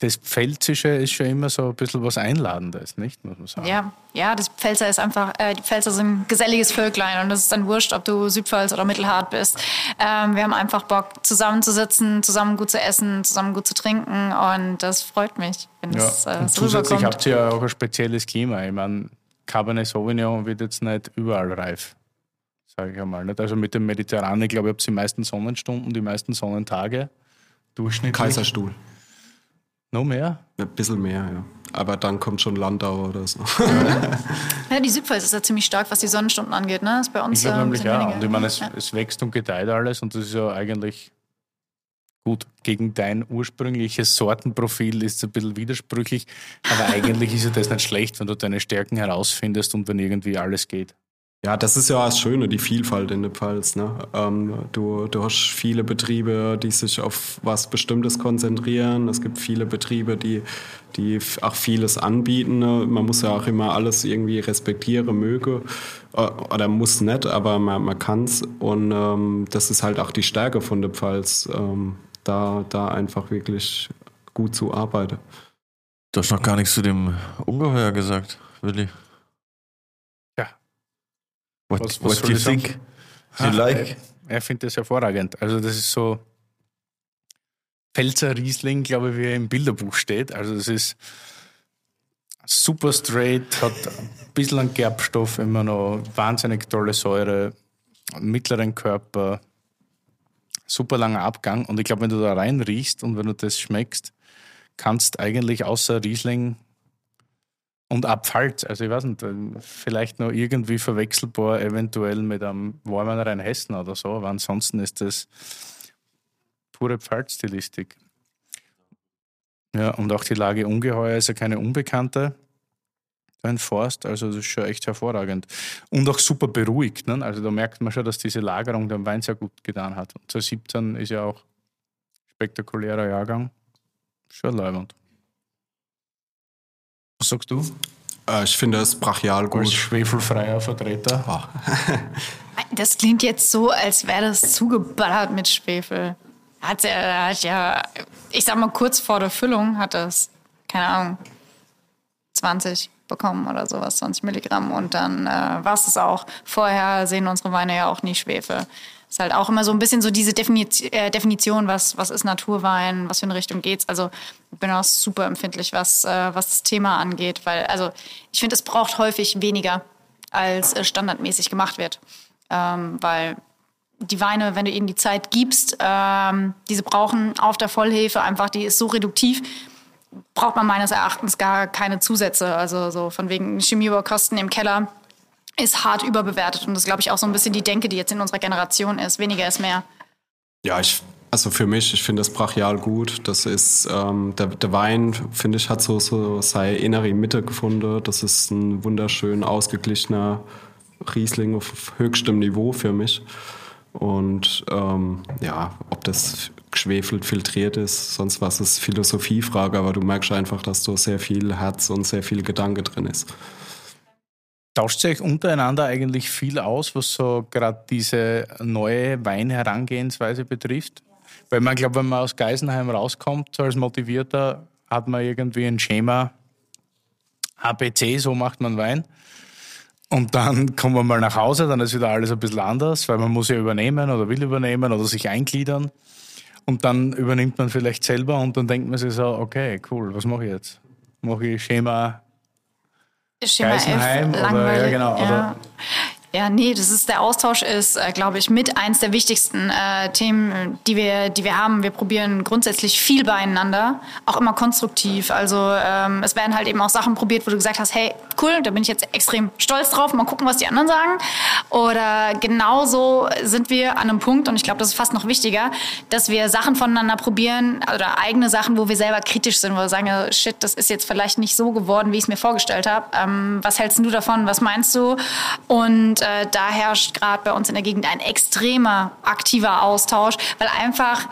das Pfälzische ist schon immer so ein bisschen was Einladendes, nicht? Muss man sagen. Ja, ja, das Pfälzer ist einfach, äh, die Pfälzer sind ein geselliges Völklein und das ist dann wurscht, ob du Südpfalz oder Mittelhart bist. Ähm, wir haben einfach Bock, zusammenzusitzen, zusammen gut zu essen, zusammen gut zu trinken und das freut mich, wenn ja. das äh, so Zusätzlich habt ihr ja auch ein spezielles Klima. Ich meine, Cabernet Sauvignon wird jetzt nicht überall reif sage ich einmal. Nicht? Also mit dem Mediterranen, glaube ich, habt ihr die meisten Sonnenstunden, die meisten Sonnentage. Durchschnittlich. Kaiserstuhl. Noch mehr? Ein bisschen mehr, ja. Aber dann kommt schon Landau oder so. ja, die Südpfalz ist ja ziemlich stark, was die Sonnenstunden angeht. Ne? Das ist bei uns ich glaube nämlich, ja. Weniger. Und ich meine, es, ja. es wächst und gedeiht alles und das ist ja eigentlich gut. Gegen dein ursprüngliches Sortenprofil ist es ein bisschen widersprüchlich, aber eigentlich ist ja das nicht schlecht, wenn du deine Stärken herausfindest und wenn irgendwie alles geht. Ja, das ist ja das Schöne, die Vielfalt in der Pfalz. Ne? Ähm, du, du hast viele Betriebe, die sich auf was Bestimmtes konzentrieren. Es gibt viele Betriebe, die, die auch vieles anbieten. Ne? Man muss ja auch immer alles irgendwie respektieren, möge. Äh, oder muss nicht, aber man, man kann es. Und ähm, das ist halt auch die Stärke von der Pfalz, ähm, da, da einfach wirklich gut zu arbeiten. Du hast noch gar nichts zu dem Ungeheuer gesagt, Willi. What, was, was what do you think? You like? Er, er findet das hervorragend. Also das ist so Pfälzer Riesling, glaube ich, wie er im Bilderbuch steht. Also das ist super straight, hat ein bisschen an Gerbstoff immer noch, wahnsinnig tolle Säure, mittleren Körper, super langer Abgang. Und ich glaube, wenn du da rein riechst und wenn du das schmeckst, kannst eigentlich außer Riesling und ab Pfalz, also ich weiß nicht, vielleicht noch irgendwie verwechselbar eventuell mit einem warmen Rheinhessen oder so, aber ansonsten ist das pure Pfalz-Stilistik. Ja, und auch die Lage Ungeheuer ist ja keine Unbekannte. Ein Forst, also das ist schon echt hervorragend. Und auch super beruhigt. Ne? Also da merkt man schon, dass diese Lagerung dem Wein sehr gut getan hat. Und 2017 ist ja auch spektakulärer Jahrgang. Schon leibend. Was sagst du? Äh, ich finde es brachial Als gut. schwefelfreier Vertreter. Das klingt jetzt so, als wäre das zugeballert mit Schwefel. Hat ja, hat ja, ich sag mal, kurz vor der Füllung hat das, keine Ahnung, 20 bekommen oder sowas, 20 Milligramm. Und dann äh, war es auch. Vorher sehen unsere Weine ja auch nie Schwefel. Ist halt auch immer so ein bisschen so diese Definition, äh, Definition was, was ist Naturwein, was für eine Richtung geht's. Also ich bin auch super empfindlich, was, äh, was das Thema angeht, weil, also ich finde, es braucht häufig weniger, als äh, standardmäßig gemacht wird. Ähm, weil die Weine, wenn du ihnen die Zeit gibst, ähm, diese brauchen auf der Vollhefe einfach, die ist so reduktiv, braucht man meines Erachtens gar keine Zusätze. Also so von wegen Chemiebaukosten im Keller ist hart überbewertet und das glaube ich, auch so ein bisschen die Denke, die jetzt in unserer Generation ist. Weniger ist mehr. Ja, ich, also für mich, ich finde das brachial gut. Das ist, ähm, der, der Wein, finde ich, hat so, so seine innere Mitte gefunden. Das ist ein wunderschön ausgeglichener Riesling auf höchstem Niveau für mich. Und ähm, ja, ob das geschwefelt, filtriert ist, sonst was ist Philosophiefrage, aber du merkst einfach, dass da sehr viel Herz und sehr viel Gedanke drin ist. Tauscht euch untereinander eigentlich viel aus, was so gerade diese neue Weinherangehensweise betrifft? Weil man glaube, wenn man aus Geisenheim rauskommt, als Motivierter, hat man irgendwie ein Schema ABC, so macht man Wein. Und dann kommt man mal nach Hause, dann ist wieder alles ein bisschen anders, weil man muss ja übernehmen oder will übernehmen oder sich eingliedern. Und dann übernimmt man vielleicht selber und dann denkt man sich so, okay, cool, was mache ich jetzt? Mache ich Schema Schema F, Geisenheim oder- langweilig. ja, genau, Ja. oder- Ja, nee, das ist der Austausch ist, äh, glaube ich, mit eins der wichtigsten äh, Themen, äh, die wir, die wir haben. Wir probieren grundsätzlich viel beieinander, auch immer konstruktiv. Also ähm, es werden halt eben auch Sachen probiert, wo du gesagt hast, hey, cool, da bin ich jetzt extrem stolz drauf. Mal gucken, was die anderen sagen. Oder genauso sind wir an einem Punkt, und ich glaube, das ist fast noch wichtiger, dass wir Sachen voneinander probieren oder eigene Sachen, wo wir selber kritisch sind, wo wir sagen, ja, shit, das ist jetzt vielleicht nicht so geworden, wie ich es mir vorgestellt habe. Ähm, was hältst du davon? Was meinst du? Und äh, da herrscht gerade bei uns in der Gegend ein extremer aktiver Austausch, weil einfach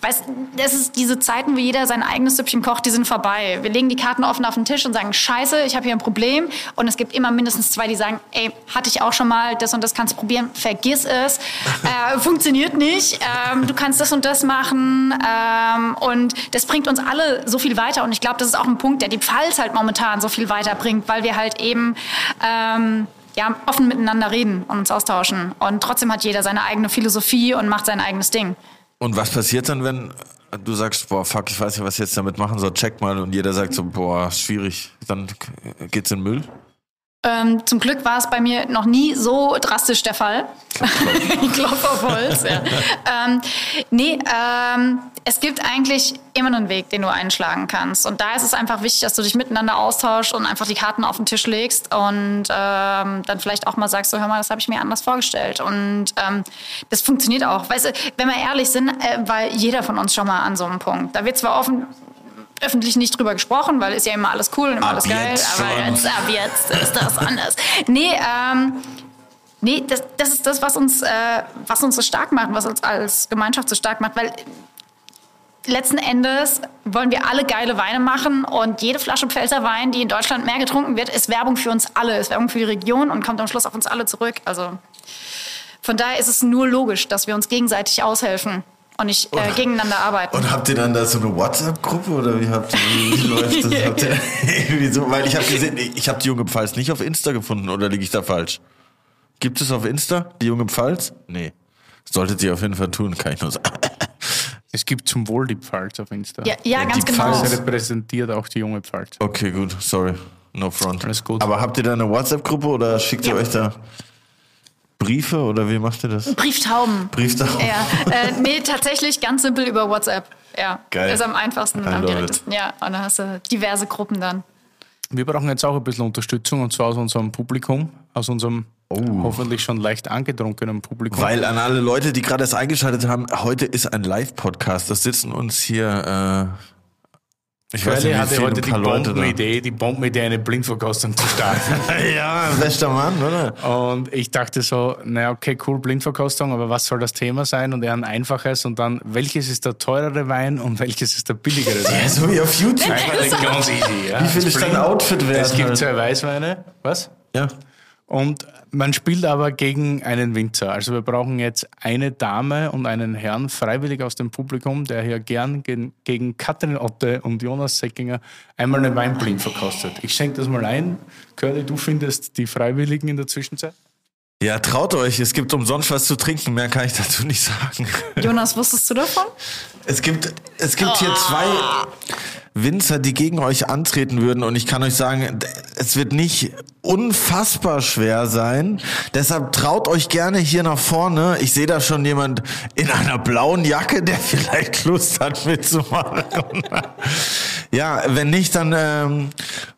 Weißt, das ist diese Zeiten, wo jeder sein eigenes Süppchen kocht, die sind vorbei. Wir legen die Karten offen auf den Tisch und sagen, scheiße, ich habe hier ein Problem. Und es gibt immer mindestens zwei, die sagen, ey, hatte ich auch schon mal, das und das kannst du probieren, vergiss es, äh, funktioniert nicht, ähm, du kannst das und das machen. Ähm, und das bringt uns alle so viel weiter. Und ich glaube, das ist auch ein Punkt, der die Pfalz halt momentan so viel weiterbringt, weil wir halt eben... Ähm, ja, offen miteinander reden und uns austauschen. Und trotzdem hat jeder seine eigene Philosophie und macht sein eigenes Ding. Und was passiert dann, wenn du sagst, boah, fuck, ich weiß nicht, was ich jetzt damit machen soll, check mal und jeder sagt so, boah, schwierig, dann geht's in den Müll? Ähm, zum Glück war es bei mir noch nie so drastisch der Fall. Klopf auf Holz, ja. ähm, nee, ähm, es gibt eigentlich immer einen Weg, den du einschlagen kannst. Und da ist es einfach wichtig, dass du dich miteinander austauschst und einfach die Karten auf den Tisch legst und ähm, dann vielleicht auch mal sagst, so hör mal, das habe ich mir anders vorgestellt. Und ähm, das funktioniert auch. Weißt du, wenn wir ehrlich sind, äh, war jeder von uns schon mal an so einem Punkt. Da wird zwar offen öffentlich nicht drüber gesprochen, weil ist ja immer alles cool und immer Ab alles geil. aber jetzt, ab jetzt ist das anders. Nee, ähm, nee das, das ist das, was uns, äh, was uns so stark macht, was uns als Gemeinschaft so stark macht, weil letzten Endes wollen wir alle geile Weine machen und jede Flasche Pfälzer Wein, die in Deutschland mehr getrunken wird, ist Werbung für uns alle, ist Werbung für die Region und kommt am Schluss auf uns alle zurück. Also von daher ist es nur logisch, dass wir uns gegenseitig aushelfen und nicht äh, gegeneinander arbeiten. Und habt ihr dann da so eine WhatsApp-Gruppe oder wie habt ihr, wie läuft das? Habt ihr irgendwie so, weil ich habe gesehen, ich habe die junge Pfalz nicht auf Insta gefunden oder liege ich da falsch? Gibt es auf Insta die junge Pfalz? Nee. Solltet ihr auf jeden Fall tun, kann ich nur sagen. Es gibt zum Wohl die Pfalz auf Insta. ja, ja, die ganz genau. Pfalz- repräsentiert auch die junge Pfalz. Okay, gut, sorry. No front. Alles gut. Aber habt ihr da eine WhatsApp-Gruppe oder schickt ihr Ja. euch da Briefe oder wie macht ihr das? Brieftauben. Brieftauben? Ja, äh, nee, tatsächlich ganz simpel über WhatsApp. Ja, Geil. ist am einfachsten, I am direktesten. Ja, und dann hast du diverse Gruppen dann. Wir brauchen jetzt auch ein bisschen Unterstützung und zwar aus unserem Publikum, aus unserem hoffentlich schon leicht angetrunkenen Publikum. Weil an alle Leute, die gerade erst eingeschaltet haben, heute ist ein Live-Podcast. Das sitzen uns hier Ich weiß Curly nicht, hatte heute die. Bombenidee, die Bombenidee, eine Blindverkostung zu starten. ja, bester Mann, oder? Und ich dachte so, naja, okay, cool, Blindverkostung, aber was soll das Thema sein? Und er ein einfaches und dann, welches ist der teurere Wein und welches ist der billigere Wein? so wie auf YouTube. Einfach ganz easy, ja. Wie viel ist dein Outfit wert? Es gibt halt? zwei Weißweine. Was? Ja. Und man spielt aber gegen einen Winzer. Also wir brauchen jetzt eine Dame und einen Herrn freiwillig aus dem Publikum, der hier gern gegen, gegen Katrin Otte und Jonas Seckinger einmal einen Wein blind verkostet. Ich schenke das mal ein. Curly, du findest die Freiwilligen in der Zwischenzeit? Ja, traut euch, es gibt umsonst was zu trinken, mehr kann ich dazu nicht sagen. Jonas, wusstest du davon? Es gibt, es gibt hier zwei Winzer, die gegen euch antreten würden und ich kann euch sagen, es wird nicht unfassbar schwer sein. Deshalb traut euch gerne hier nach vorne. Ich sehe da schon jemand in einer blauen Jacke, der vielleicht Lust hat mitzumachen. ja, wenn nicht, dann ähm,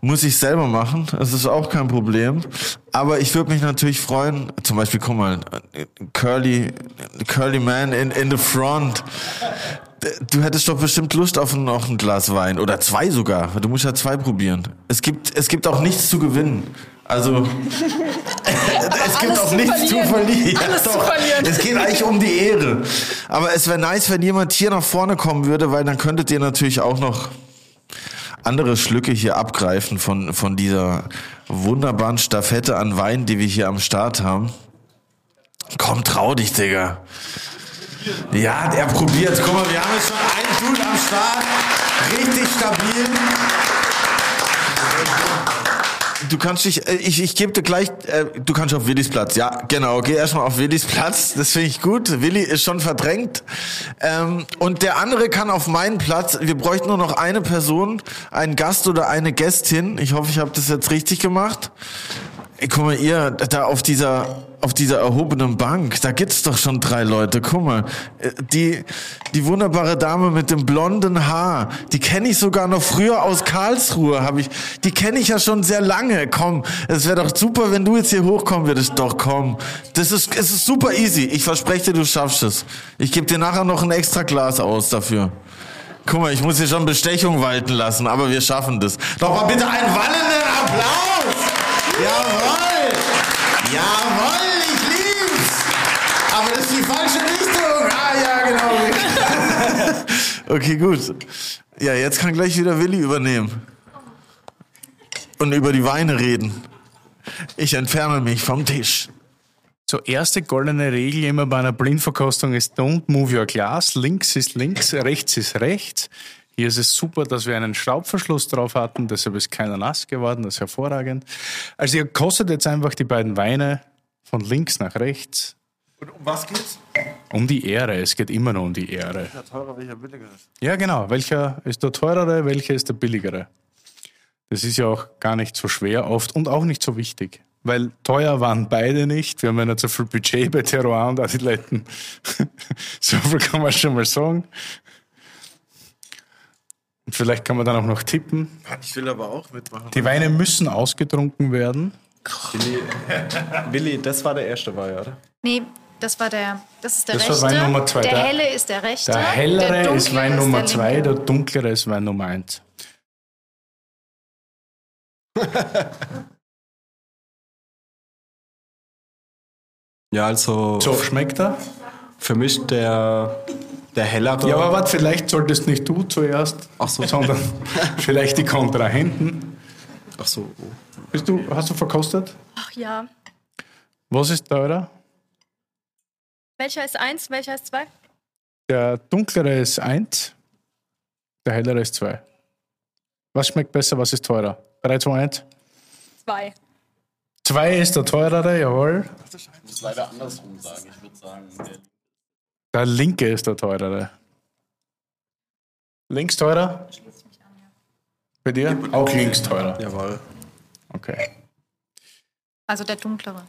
muss ich selber machen. Das ist auch kein Problem. Aber ich würde mich natürlich freuen, zum Beispiel, guck mal, Curly, Curly Man in, in the front. Du hättest doch bestimmt Lust auf noch ein Glas Wein oder zwei sogar. Du musst ja zwei probieren. Es gibt, es gibt auch nichts zu gewinnen. Also es gibt auch zu nichts zu verlieren. verlieren. Alles ja, zu verlieren. Es geht eigentlich um die Ehre. Aber es wäre nice, wenn jemand hier nach vorne kommen würde, weil dann könntet ihr natürlich auch noch andere Schlücke hier abgreifen von, von dieser wunderbaren Staffette an Wein, die wir hier am Start haben. Komm, trau dich, Digga. Ja, er probiert. Guck mal, wir haben jetzt schon einen Dude am Start. Richtig stabil. Du kannst dich, äh, ich, ich gebe dir gleich, äh, du kannst auf Willis Platz. Ja, genau, geh erstmal auf Willis Platz. Das finde ich gut. Willi ist schon verdrängt. Ähm, und der andere kann auf meinen Platz. Wir bräuchten nur noch eine Person, einen Gast oder eine Gästin. Ich hoffe, ich habe das jetzt richtig gemacht. Guck mal, ihr, da auf dieser, auf dieser erhobenen Bank, da gibt's doch schon drei Leute. Guck mal, äh, die, die wunderbare Dame mit dem blonden Haar, die kenne ich sogar noch früher aus Karlsruhe, habe ich, die kenne ich ja schon sehr lange. Komm, es wäre doch super, wenn du jetzt hier hochkommen würdest. Doch, komm. Das ist, es ist super easy. Ich verspreche dir, du schaffst es. Ich gebe dir nachher noch ein extra Glas aus dafür. Guck mal, ich muss hier schon Bestechung walten lassen, aber wir schaffen das. Doch mal bitte einen wallenden Applaus! Jawohl! Jawohl, ich lieb's! Aber das ist die falsche Richtung! Ah, ja, genau. okay, gut. Ja, jetzt kann gleich wieder Willi übernehmen. Und über die Weine reden. Ich entferne mich vom Tisch. So, erste goldene Regel immer bei einer Blindverkostung ist don't move your glass. Links ist links, rechts ist rechts. Hier ist es super, dass wir einen Schraubverschluss drauf hatten, deshalb ist keiner nass geworden, das ist hervorragend. Also ihr kostet jetzt einfach die beiden Weine von links nach rechts. Und um was geht's? Um die Ehre, es geht immer nur um die Ehre. Ja, teurer, welcher billiger ist. Ja, genau. Welcher ist der teurere, welcher ist der billigere? Das ist ja auch gar nicht so schwer oft und auch nicht so wichtig. Weil teuer waren beide nicht. Wir haben ja nicht so viel Budget bei Terroir und Adiletten. so viel kann man schon mal sagen. Und vielleicht kann man dann auch noch tippen. Ich will aber auch mitmachen. Die Weine müssen ausgetrunken werden. Willi, Willi, das war der erste Wein, oder? Nee, das war der, das ist der Das war rechte. Wein Nummer zwei. Der Der- helle ist der rechte. Der hellere der ist Wein ist Nummer der zwei, der dunklere ist Wein Nummer eins. Ja, also So, schmeckt er? für mich der, der hellere. Ja, aber warte, vielleicht solltest nicht du zuerst, Ach so. sondern vielleicht die Kontrahenten. Ach so. Bist du, hast du verkostet? Ach ja. Was ist teurer? Welcher ist eins, welcher ist zwei? Der dunklere ist 1, der hellere ist 2. Was schmeckt besser, was ist teurer? 3, 2, 1. Zwei. 2 ist der teurere, jawohl. Ich muss leider andersrum sagen. Ich würde sagen, der Der linke ist der teurere. Links teurer? Bei dir? Auch links teurer. Jawohl. Okay. Also der dunklere.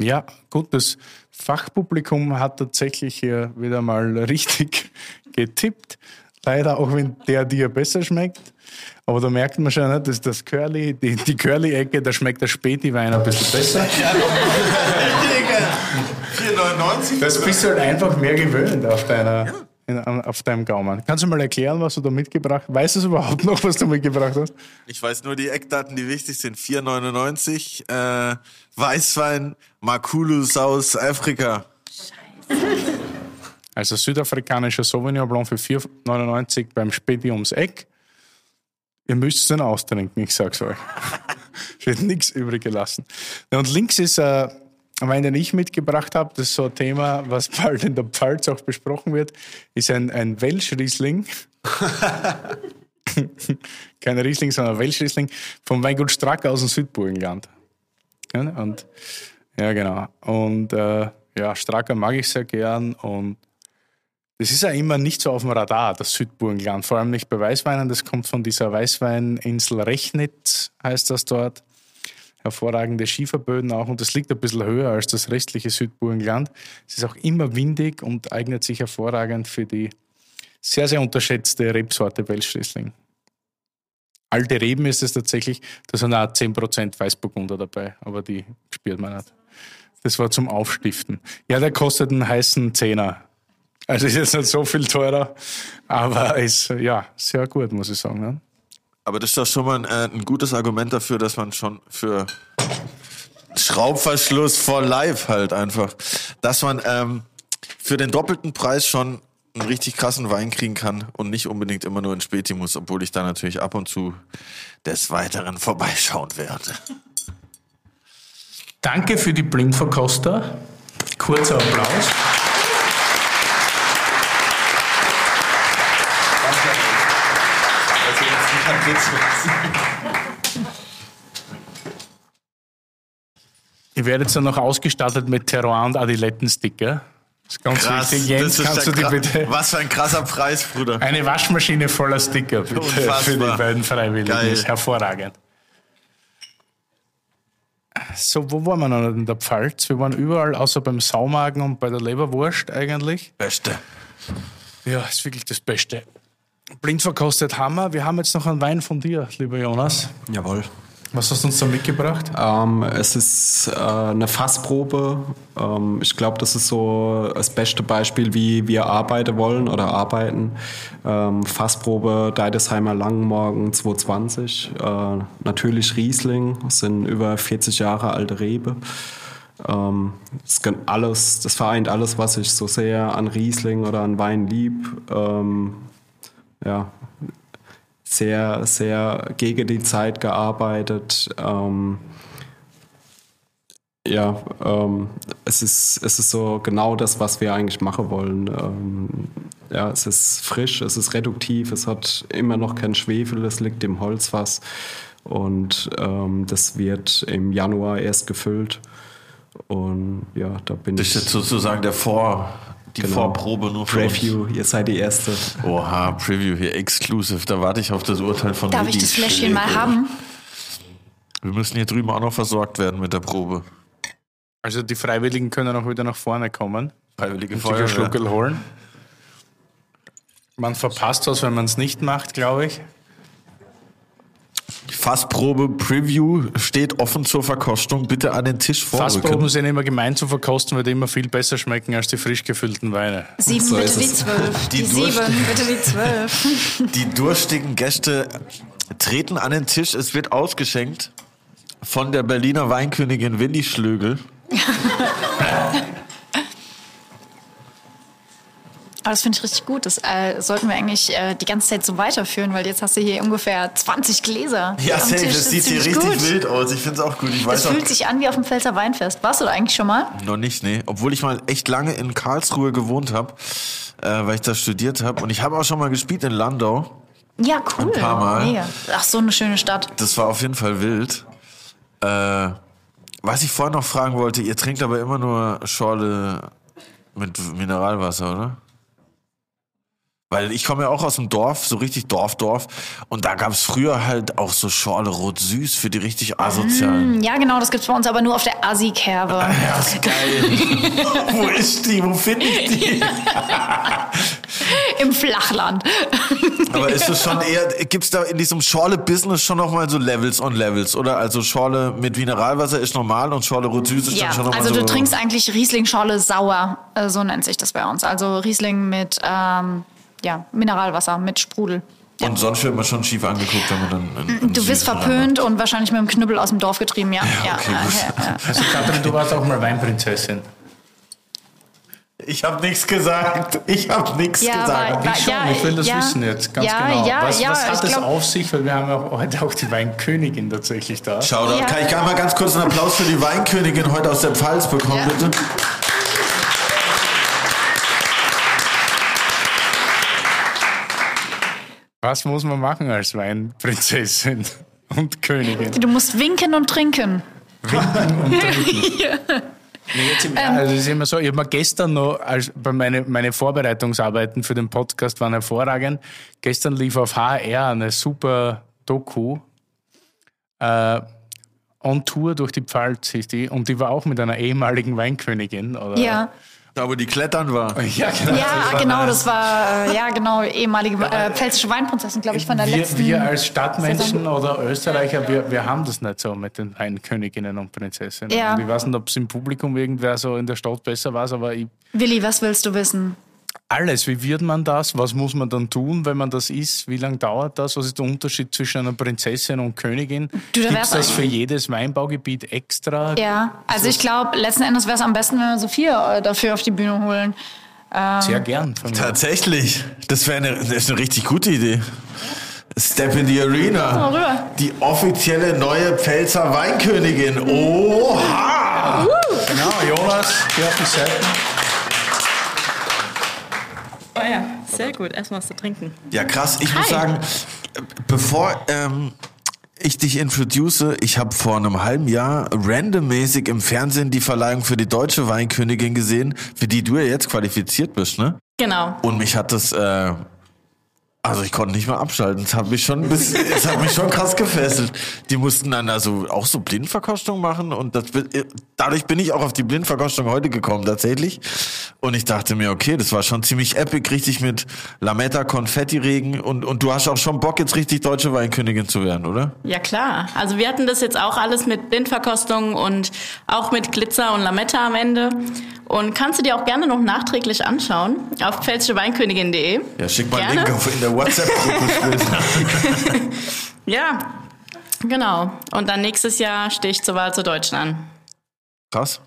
Ja, gut, das Fachpublikum hat tatsächlich hier wieder mal richtig getippt. Leider auch wenn der dir besser schmeckt. Aber da merkt man schon, ne, dass das Curly, die, die Curly-Ecke, da schmeckt der Späti-Wein ein bisschen besser. 4,99? Das bist du halt einfach mehr gewöhnt auf deiner, in, auf deinem Gaumen. Kannst du mal erklären, was du da mitgebracht hast? Weißt du überhaupt noch, was du mitgebracht hast? Ich weiß nur die Eckdaten, die wichtig sind. 4,99. Äh, Weißwein, Makulus aus Afrika. Also südafrikanischer Sauvignon Blanc für 4,99 beim Späti ums Eck. Ihr müsst es dann austrinken, ich sag's euch. es wird nichts übrig gelassen. Und links ist äh, ein Wein, den ich mitgebracht habe, das ist so ein Thema, was bald in der Pfalz auch besprochen wird, ist ein, ein Welschriesling. Kein Riesling, sondern Welschriesling vom Weingut Strack aus dem Südburgenland. Ja, und, ja, genau. Und äh, ja, Stracker mag ich sehr gern und das ist ja immer nicht so auf dem Radar, das Südburgenland. Vor allem nicht bei Weißweinen. Das kommt von dieser Weißweininsel Rechnitz, heißt das dort. Hervorragende Schieferböden auch. Und das liegt ein bisschen höher als das restliche Südburgenland. Es ist auch immer windig und eignet sich hervorragend für die sehr, sehr unterschätzte Rebsorte Welschriesling. Alte Reben ist es tatsächlich, da sind auch 10% Weißburgunder dabei, aber die spürt man nicht. Das war zum Aufstiften. Ja, der kostet einen heißen Zehner. Also ist jetzt nicht so viel teurer, aber ist ja sehr gut, muss ich sagen. Ne? Aber das ist doch schon mal ein, äh, ein gutes Argument dafür, dass man schon für Schraubverschluss for life halt einfach, dass man ähm, für den doppelten Preis schon einen richtig krassen Wein kriegen kann und nicht unbedingt immer nur in Späti muss, obwohl ich da natürlich ab und zu des Weiteren vorbeischauen werde. Danke für die Blindverkoster. Kurzer Applaus. Ihr werdet dann noch ausgestattet mit Terroir und Adilettensticker. Das ist ganz Krass, wichtig. Jens, kannst du die bitte... Was für ein krasser Preis, Bruder. Eine Waschmaschine voller Sticker bitte Unfassbar. für die beiden Freiwilligen. Geil. Das ist hervorragend. So, wo waren wir noch in der Pfalz? Wir waren überall, außer beim Saumagen und bei der Leberwurst eigentlich. Beste. Ja, ist wirklich das Beste. Blind verkostet Hammer. Wir haben jetzt noch einen Wein von dir, lieber Jonas. Jawohl. Was hast du uns da mitgebracht? Ähm, es ist äh, eine Fassprobe. Ähm, ich glaube, das ist so das beste Beispiel, wie wir arbeiten wollen oder arbeiten. Ähm, Fassprobe Deidesheimer Langenmorgen 220. Äh, natürlich Riesling, das sind über 40 Jahre alte Rebe. Ähm, das, alles, das vereint alles, was ich so sehr an Riesling oder an Wein lieb. Ähm, ja, sehr, sehr gegen die Zeit gearbeitet. Ähm, ja, ähm, es, ist, es ist so genau das, was wir eigentlich machen wollen. Ähm, ja, es ist frisch, es ist reduktiv, es hat immer noch kein Schwefel, es liegt im Holzfass und ähm, das wird im Januar erst gefüllt. Und ja, da bin Das ich. ist jetzt sozusagen der Vor, die Genau. Vorprobe nur für uns. Preview, ihr seid die Erste. Oha, Preview hier, exclusive. Da warte ich auf das Urteil von Darf ich Willi das Fläschchen mal haben? Wir müssen hier drüben auch noch versorgt werden mit der Probe. Also die Freiwilligen können auch wieder nach vorne kommen. Freiwillige Feuerwehr. Schluckel holen. Man verpasst was, wenn man es nicht macht, glaube ich. Die Fassprobe Preview steht offen zur Verkostung. Bitte an den Tisch Fassproben vorrücken. sind immer gemein zu verkosten, weil die immer viel besser schmecken als die frisch gefüllten Weine. Sieben, So bitte die zwölf. Die, Die sieben, bitte die zwölf. Die durstigen Gäste treten an den Tisch. Es wird ausgeschenkt von der Berliner Weinkönigin Willi Schlögel. Aber das finde ich richtig gut. Das äh, sollten wir eigentlich äh, die ganze Zeit so weiterführen, weil jetzt hast du hier ungefähr 20 Gläser. Ja, safe, Tisch. das sieht hier richtig gut. wild aus. Ich finde es auch gut. Ich Das weiß auch fühlt sich an wie auf dem Pfälzer Weinfest. Warst du da eigentlich schon mal? noch nicht, nee. Obwohl ich mal echt lange in Karlsruhe gewohnt habe, äh, weil ich da studiert habe. Und ich habe auch schon mal gespielt in Landau. Ja, cool. Ein paar Mal. Mega. Ach, so eine schöne Stadt. Das war auf jeden Fall wild. Äh, was ich vorhin noch fragen wollte, ihr trinkt aber immer nur Schorle mit Mineralwasser, oder? Weil ich komme ja auch aus dem Dorf, so richtig Dorf, Dorf. Und da gab es früher halt auch so Schorle rot süß für die richtig asozialen. Ja, genau, das gibt's bei uns aber nur auf der Assi-Kerbe. Ja, ist geil. Wo ist die? Wo finde ich die? Im Flachland. Aber ist es schon eher, gibt's da in diesem Schorle-Business schon nochmal so Levels on Levels? Oder also Schorle mit Mineralwasser ist normal und Schorle rot süß ist Ja, dann schon nochmal also so. du trinkst eigentlich Riesling-Schorle sauer, äh, so nennt sich das bei uns. Also Riesling mit ähm, ja, Mineralwasser, mit Sprudel. Und sonst wird man schon schief angeguckt, wenn man dann. in- in Du wirst verpönt und wahrscheinlich mit dem Knüppel aus dem Dorf getrieben, ja. ja, okay, gut. ja. Also Katrin, du warst auch mal Weinprinzessin. Ich habe nichts gesagt. Ich habe nichts Ja, gesagt. aber- Wie schon, ja, ich will das ja, wissen jetzt, ganz ja, genau. ja, was, ja, was hat ich das glaub- auf sich? Weil wir haben ja heute auch die Weinkönigin tatsächlich da. Shoutout. Ja. Kann ich gar mal ganz kurz einen Applaus für die Weinkönigin heute aus der Pfalz bekommen, Ja. bitte? Was muss man als Weinprinzessin und Königin? Du musst winken und trinken. Also es ist immer so, ich habe mir gestern noch, als bei meine, meine Vorbereitungsarbeiten für den Podcast waren hervorragend. Gestern lief auf HR eine super Doku äh, on Tour durch die Pfalz, ist die, und die war auch mit einer ehemaligen Weinkönigin. Oder? Ja. Da, wo die klettern war. Ja, genau. Ja, genau, das war, äh, ja, genau, ehemalige äh, pfälzische Weinprinzessin, glaube ich, von der wir, letzten. wir als Stadtmenschen oder Österreicher, wir, wir haben das nicht so mit den Weinköniginnen und Prinzessinnen. Ja. Und ich weiß nicht, ob es im Publikum irgendwer so in der Stadt besser war, aber ich, Willi, was willst du wissen? Alles. Wie wird man das? Was muss man dann tun, wenn man das ist? Wie lange dauert das? Was ist der Unterschied zwischen einer Prinzessin und Königin? Gibt es das für jedes Weinbaugebiet extra? Ja, also ich glaube, letzten Endes wäre es am besten, wenn wir Sophia äh, dafür auf die Bühne holen. Sehr gern. Von mir. Tatsächlich. Das wäre eine, das ist eine richtig gute Idee. Step in the Arena. Die offizielle neue Pfälzer Weinkönigin. Oha! Genau, Jonas, hier auf die Seite. Oh ja, sehr gut. Erstmal was zu trinken. Ja, krass. Ich muss Hi. sagen, bevor ähm, ich dich introduce, ich habe vor einem halben Jahr randommäßig im Fernsehen die Verleihung für die deutsche Weinkönigin gesehen, für die du ja jetzt qualifiziert bist, ne? Genau. Und mich hat das, äh, also ich konnte nicht mal abschalten. Es hat mich schon, bis, es hat mich schon krass gefesselt. Die mussten dann also auch so Blindverkostung machen und das, dadurch bin ich auch auf die Blindverkostung heute gekommen tatsächlich. Und ich dachte mir, okay, das war schon ziemlich epic, richtig mit Lametta, Konfettiregen und und du hast auch schon Bock jetzt richtig deutsche Weinkönigin zu werden, oder? Ja klar. Also wir hatten das jetzt auch alles mit Blindverkostung und auch mit Glitzer und Lametta am Ende. Und kannst du dir auch gerne noch nachträglich anschauen auf pfälzischeweinkönigin.de. Ja, schick mal einen Gerne. Link auf in der WhatsApp-Gruppe. später. Ja, genau. Und dann nächstes Jahr stehe ich zur Wahl zu Deutschland. Krass.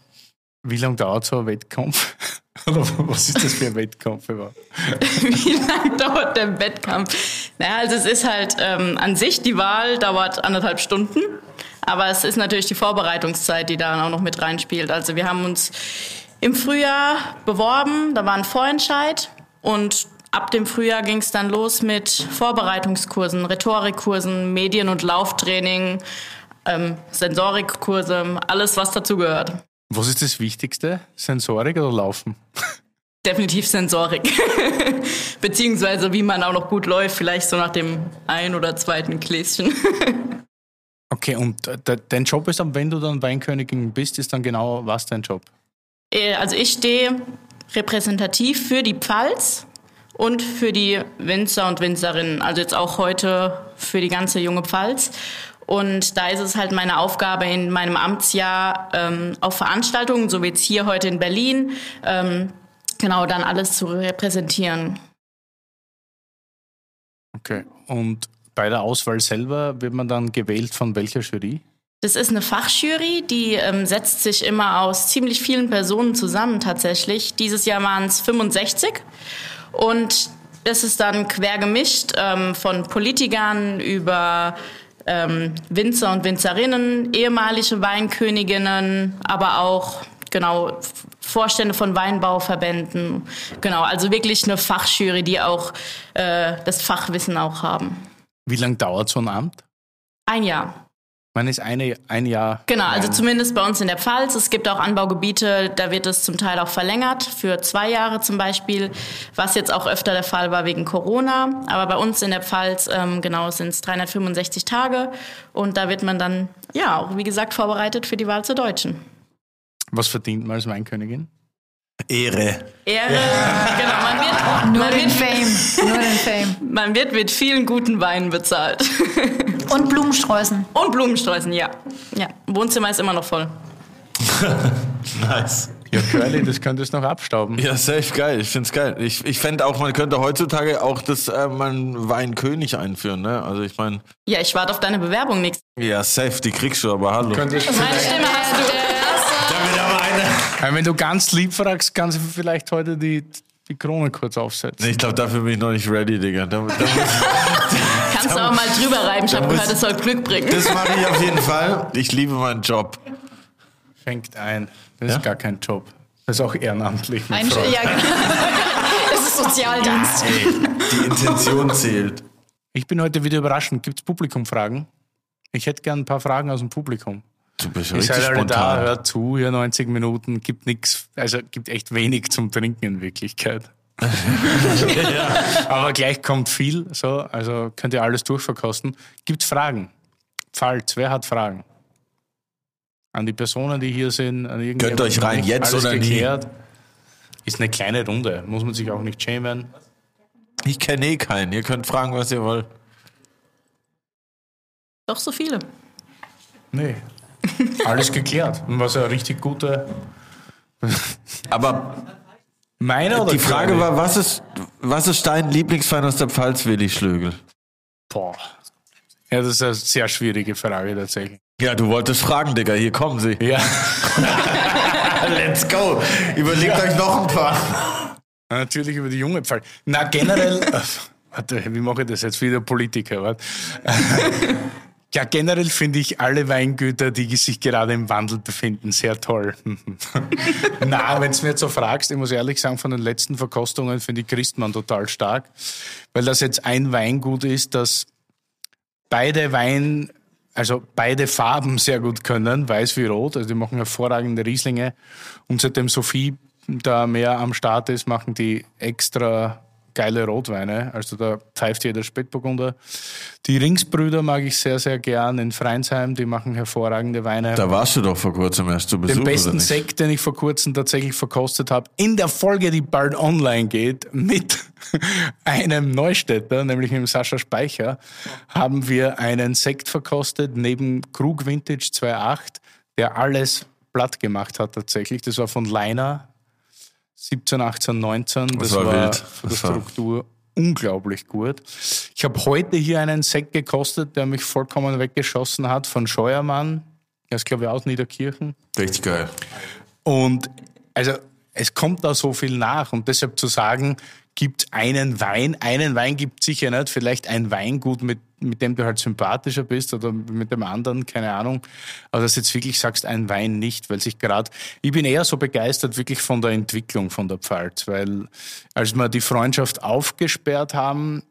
Wie lange dauert so ein Wettkampf? Oder was ist das für ein Wettkampf überhaupt? Wie lange dauert der Wettkampf? Naja, also es ist halt ähm, an sich, die Wahl dauert anderthalb Stunden. Aber es ist natürlich die Vorbereitungszeit, die da auch noch mit reinspielt. Also wir haben uns im Frühjahr beworben, da war ein Vorentscheid und ab dem Frühjahr ging es dann los mit Vorbereitungskursen, Rhetorikkursen, Medien- und Lauftraining, ähm, Sensorikkurse, alles was dazugehört. Was ist das Wichtigste? Sensorik oder Laufen? Definitiv Sensorik. Beziehungsweise wie man auch noch gut läuft, vielleicht so nach dem ein oder zweiten Gläschen. Okay, und äh, de- dein Job ist dann, wenn du dann Weinkönigin bist, ist dann genau was dein Job? Äh, Also ich stehe repräsentativ für die Pfalz und für die Winzer und Winzerinnen. Also jetzt auch heute für die ganze junge Pfalz. Und da ist es halt meine Aufgabe in meinem Amtsjahr ähm, auf Veranstaltungen, so wie jetzt hier heute in Berlin, ähm, genau dann alles zu repräsentieren. Okay. Und bei der Auswahl selber wird man dann gewählt von welcher Jury? Das ist eine Fachjury, die ähm, setzt sich immer aus ziemlich vielen Personen zusammen tatsächlich. Dieses Jahr waren es 65 und es ist dann quer gemischt ähm, von Politikern über ähm, Winzer und Winzerinnen, ehemalige Weinköniginnen, aber auch genau Vorstände von Weinbauverbänden. Genau, also wirklich eine Fachjury, die auch äh, das Fachwissen auch haben. Wie lange dauert so ein Amt? Ein Jahr. Man ist eine, ein Jahr. Genau, also zumindest bei uns in der Pfalz. Es gibt auch Anbaugebiete, da wird es zum Teil auch verlängert, für zwei Jahre zum Beispiel, was jetzt auch öfter der Fall war wegen Corona. Aber bei uns in der Pfalz, ähm, genau, sind es 365 Tage und da wird man dann, ja, auch wie gesagt, vorbereitet für die Wahl zur Deutschen. Was verdient man als Weinkönigin? Ehre. Ehre, genau, man wird, Nur man den wird, Fame. Nur den Fame. man wird mit vielen guten Weinen bezahlt. Und Blumensträußen. Und Blumensträußen, ja. ja. Wohnzimmer ist immer noch voll. Nice. Ja, Curly, das könntest du noch abstauben. Ja, safe geil. Ich find's geil. Ich, ich fände auch, man könnte heutzutage auch das äh, einen Weinkönig einführen, ne? Also ich meine, Ja, ich warte auf deine Bewerbung nichts. ja, safe, die kriegst du, aber hallo. Könntest Meine Stimme hast du. Damit aber eine. Ja, wenn du ganz lieb fragst, kannst du vielleicht heute die, die Krone kurz aufsetzen. Nee, ich glaube, dafür bin ich noch nicht ready, Digga. Da, da Kannst du auch mal drüber reiben. Ich habe gehört, es soll Glück bringen. das mache ich auf jeden Fall. Ich liebe meinen Job. Fängt ein. Das Ja? ist gar kein Job. Das ist auch ehrenamtlich. Ein, ja. Es ist Sozialdienst. Ey, die Intention zählt. Ich bin heute wieder überraschend. Gibt es Publikumfragen? Ich hätte gern ein paar Fragen aus dem Publikum. Du bist Ihr richtig seid alle da, spontan. hört zu, hier 90 Minuten, gibt nichts, also gibt echt wenig zum Trinken in Wirklichkeit. Aber gleich kommt viel, so, also könnt ihr alles durchverkosten. Gibt Fragen? Pfalz, wer hat Fragen? An die Personen, die hier sind, an irgendjemanden, Könnt euch rein, jetzt alles oder nie. geklärt? Ist eine kleine Runde, muss man sich auch nicht schämen. Ich kenne eh keinen. Ihr könnt fragen, was ihr wollt. Doch so viele. Nee. Alles geklärt. Und was eine richtig gute. Aber Meine oder die Frage war, was ist, was ist dein Lieblingsfein aus der Pfalz, Willi Schlögel? Boah. Ja, das ist eine sehr schwierige Frage tatsächlich. Ja, du wolltest fragen, Digga. Hier kommen sie. Ja. Let's go. Überlegt euch noch ein paar. Natürlich über die junge Pfalz. Na, generell, äh, warte, wie mache ich das jetzt wieder Politiker? Warte. Ja, generell finde ich alle Weingüter, die sich gerade im Wandel befinden, sehr toll. Na, wenn du mir jetzt so fragst, ich muss ehrlich sagen, von den letzten Verkostungen finde ich Christmann total stark, weil das jetzt ein Weingut ist, das beide Wein, also beide Farben sehr gut können, weiß wie rot. Also die machen hervorragende Rieslinge. Und seitdem Sophie da mehr am Start ist, machen die extra geile Rotweine. Also da pfeift jeder Spätburgunder. Die Ringsbrüder mag ich sehr, sehr gern in Freinsheim. Die machen hervorragende Weine. Da warst du doch vor kurzem erst zu Besuch, Den besten? Sekt, den ich vor kurzem tatsächlich verkostet habe, in der Folge, die bald online geht, mit einem Neustädter, nämlich mit dem Sascha Speicher, haben wir einen Sekt verkostet neben Krug Vintage 2.8, der alles platt gemacht hat tatsächlich. Das war von Leiner 17, 18, 19. Das, war war, wild. von der Das war- Struktur unglaublich gut. Ich habe heute hier einen Sekt gekostet, der mich vollkommen weggeschossen hat, von Scheuermann. Er ist, glaube ich, aus Niederkirchen. Richtig geil. Und also es kommt da so viel nach und deshalb zu sagen, gibt einen Wein, einen Wein gibt sicher nicht, vielleicht ein Weingut, mit, mit dem du halt sympathischer bist oder mit dem anderen, keine Ahnung. Aber dass du jetzt wirklich sagst, ein Wein nicht, weil sich gerade, ich bin eher so begeistert wirklich von der Entwicklung von der Pfalz, weil als wir die Freundschaft aufgesperrt haben,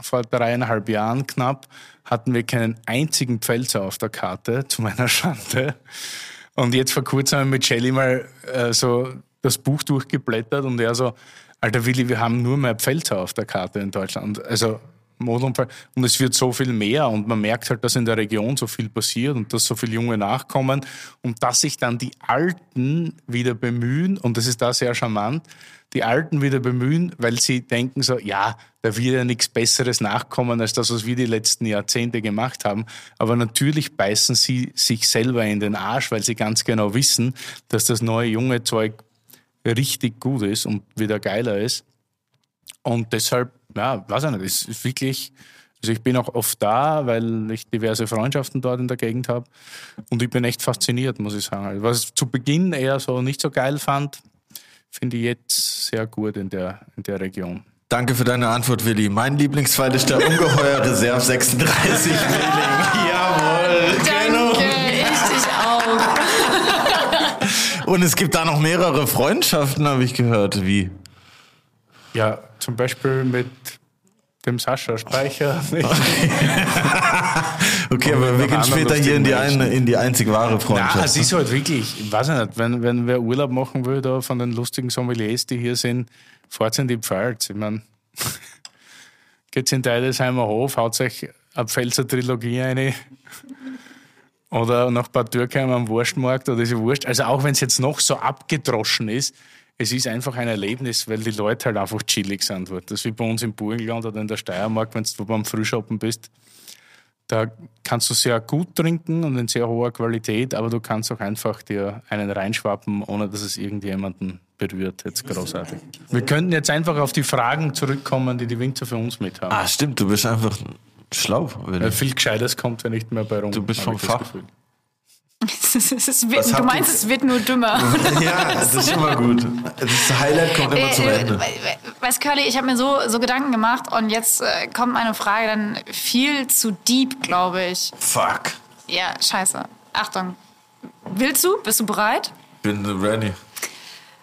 vor dreieinhalb Jahren knapp, hatten wir keinen einzigen Pfälzer auf der Karte, zu meiner Schande. Und jetzt vor kurzem mit Shelly mal äh, so das Buch durchgeblättert und er so, Alter Willi, wir haben nur mehr Pfälzer auf der Karte in Deutschland. Und Also Model und Pfalz. Und es wird so viel mehr und man merkt halt, dass in der Region so viel passiert und dass so viele Junge nachkommen und dass sich dann die Alten wieder bemühen, und das ist da sehr charmant, die Alten wieder bemühen, weil sie denken so, ja, da wird ja nichts Besseres nachkommen als das, was wir die letzten Jahrzehnte gemacht haben. Aber natürlich beißen sie sich selber in den Arsch, weil sie ganz genau wissen, dass das neue junge Zeug richtig gut ist und wieder geiler ist. Und deshalb, ja, weiß ich nicht, es ist wirklich, also ich bin auch oft da, weil ich diverse Freundschaften dort in der Gegend habe. Und ich bin echt fasziniert, muss ich sagen. Was ich zu Beginn eher so nicht so geil fand, finde ich jetzt sehr gut in der, in der Region. Danke für deine Antwort, Willi. Mein Lieblingsfall ist der ungeheuer Reserve 36 Milling. Jawohl. Genau. Ich dich auch. Und es gibt da noch mehrere Freundschaften, habe ich gehört. Wie? Ja, zum Beispiel mit dem Sascha Speicher. Okay, Und aber wir gehen später hier in die, eine, in die einzig wahre Ja, Freundschaft. es ist halt wirklich, ich weiß nicht, wenn, wenn wer Urlaub machen will, da von den lustigen Sommeliers, die hier sind, fahrt in die Pfalz. Ich meine, geht's in Deidesheimer Hof, haut euch eine Pfälzer Trilogie rein. Oder nach Bad Dürkheim am Wurstmarkt oder ja wurscht. Also auch wenn es jetzt noch so abgedroschen ist, es ist einfach ein Erlebnis, weil die Leute halt einfach chillig sind. Das ist wie bei uns im Burgenland oder in der Steiermark, wenn du beim Frühschoppen bist. Da kannst du sehr gut trinken und in sehr hoher Qualität, aber du kannst auch einfach dir einen reinschwappen, ohne dass es irgendjemanden berührt. Jetzt großartig. Wir könnten jetzt einfach auf die Fragen zurückkommen, die die Winzer für uns mit haben. Ah, stimmt, du bist einfach schlau. Weil viel Gescheites kommt ja nicht mehr bei rum. Du bist vom Fach. Was du meinst, ihr- es wird nur dümmer. Ja, das ist immer gut. Das Highlight kommt immer zum Äh, Ende. äh, Weißt Curly, ich habe mir so, so Gedanken gemacht und jetzt äh, kommt meine Frage dann viel zu deep, glaube ich. Fuck. Ja, scheiße. Achtung. Willst du? Bist du bereit? Bin ready.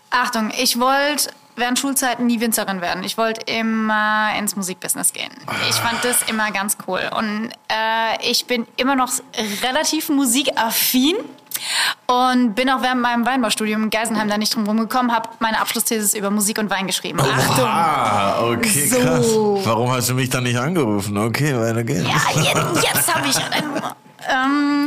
Achtung, ich wollte während Schulzeiten nie Winzerin werden. Ich wollte immer ins Musikbusiness gehen. Ich fand das immer ganz cool. Und äh, ich bin immer noch relativ musikaffin und bin auch während meinem Weinbaustudium in Geisenheim da nicht drum rumgekommen, habe meine Abschlussthesis über Musik und Wein geschrieben. Achtung! Ah, okay, So. krass. Warum hast du mich dann nicht angerufen? Okay, weiter geht's. Ja, jetzt, jetzt habe ich eine Nummer. Ähm,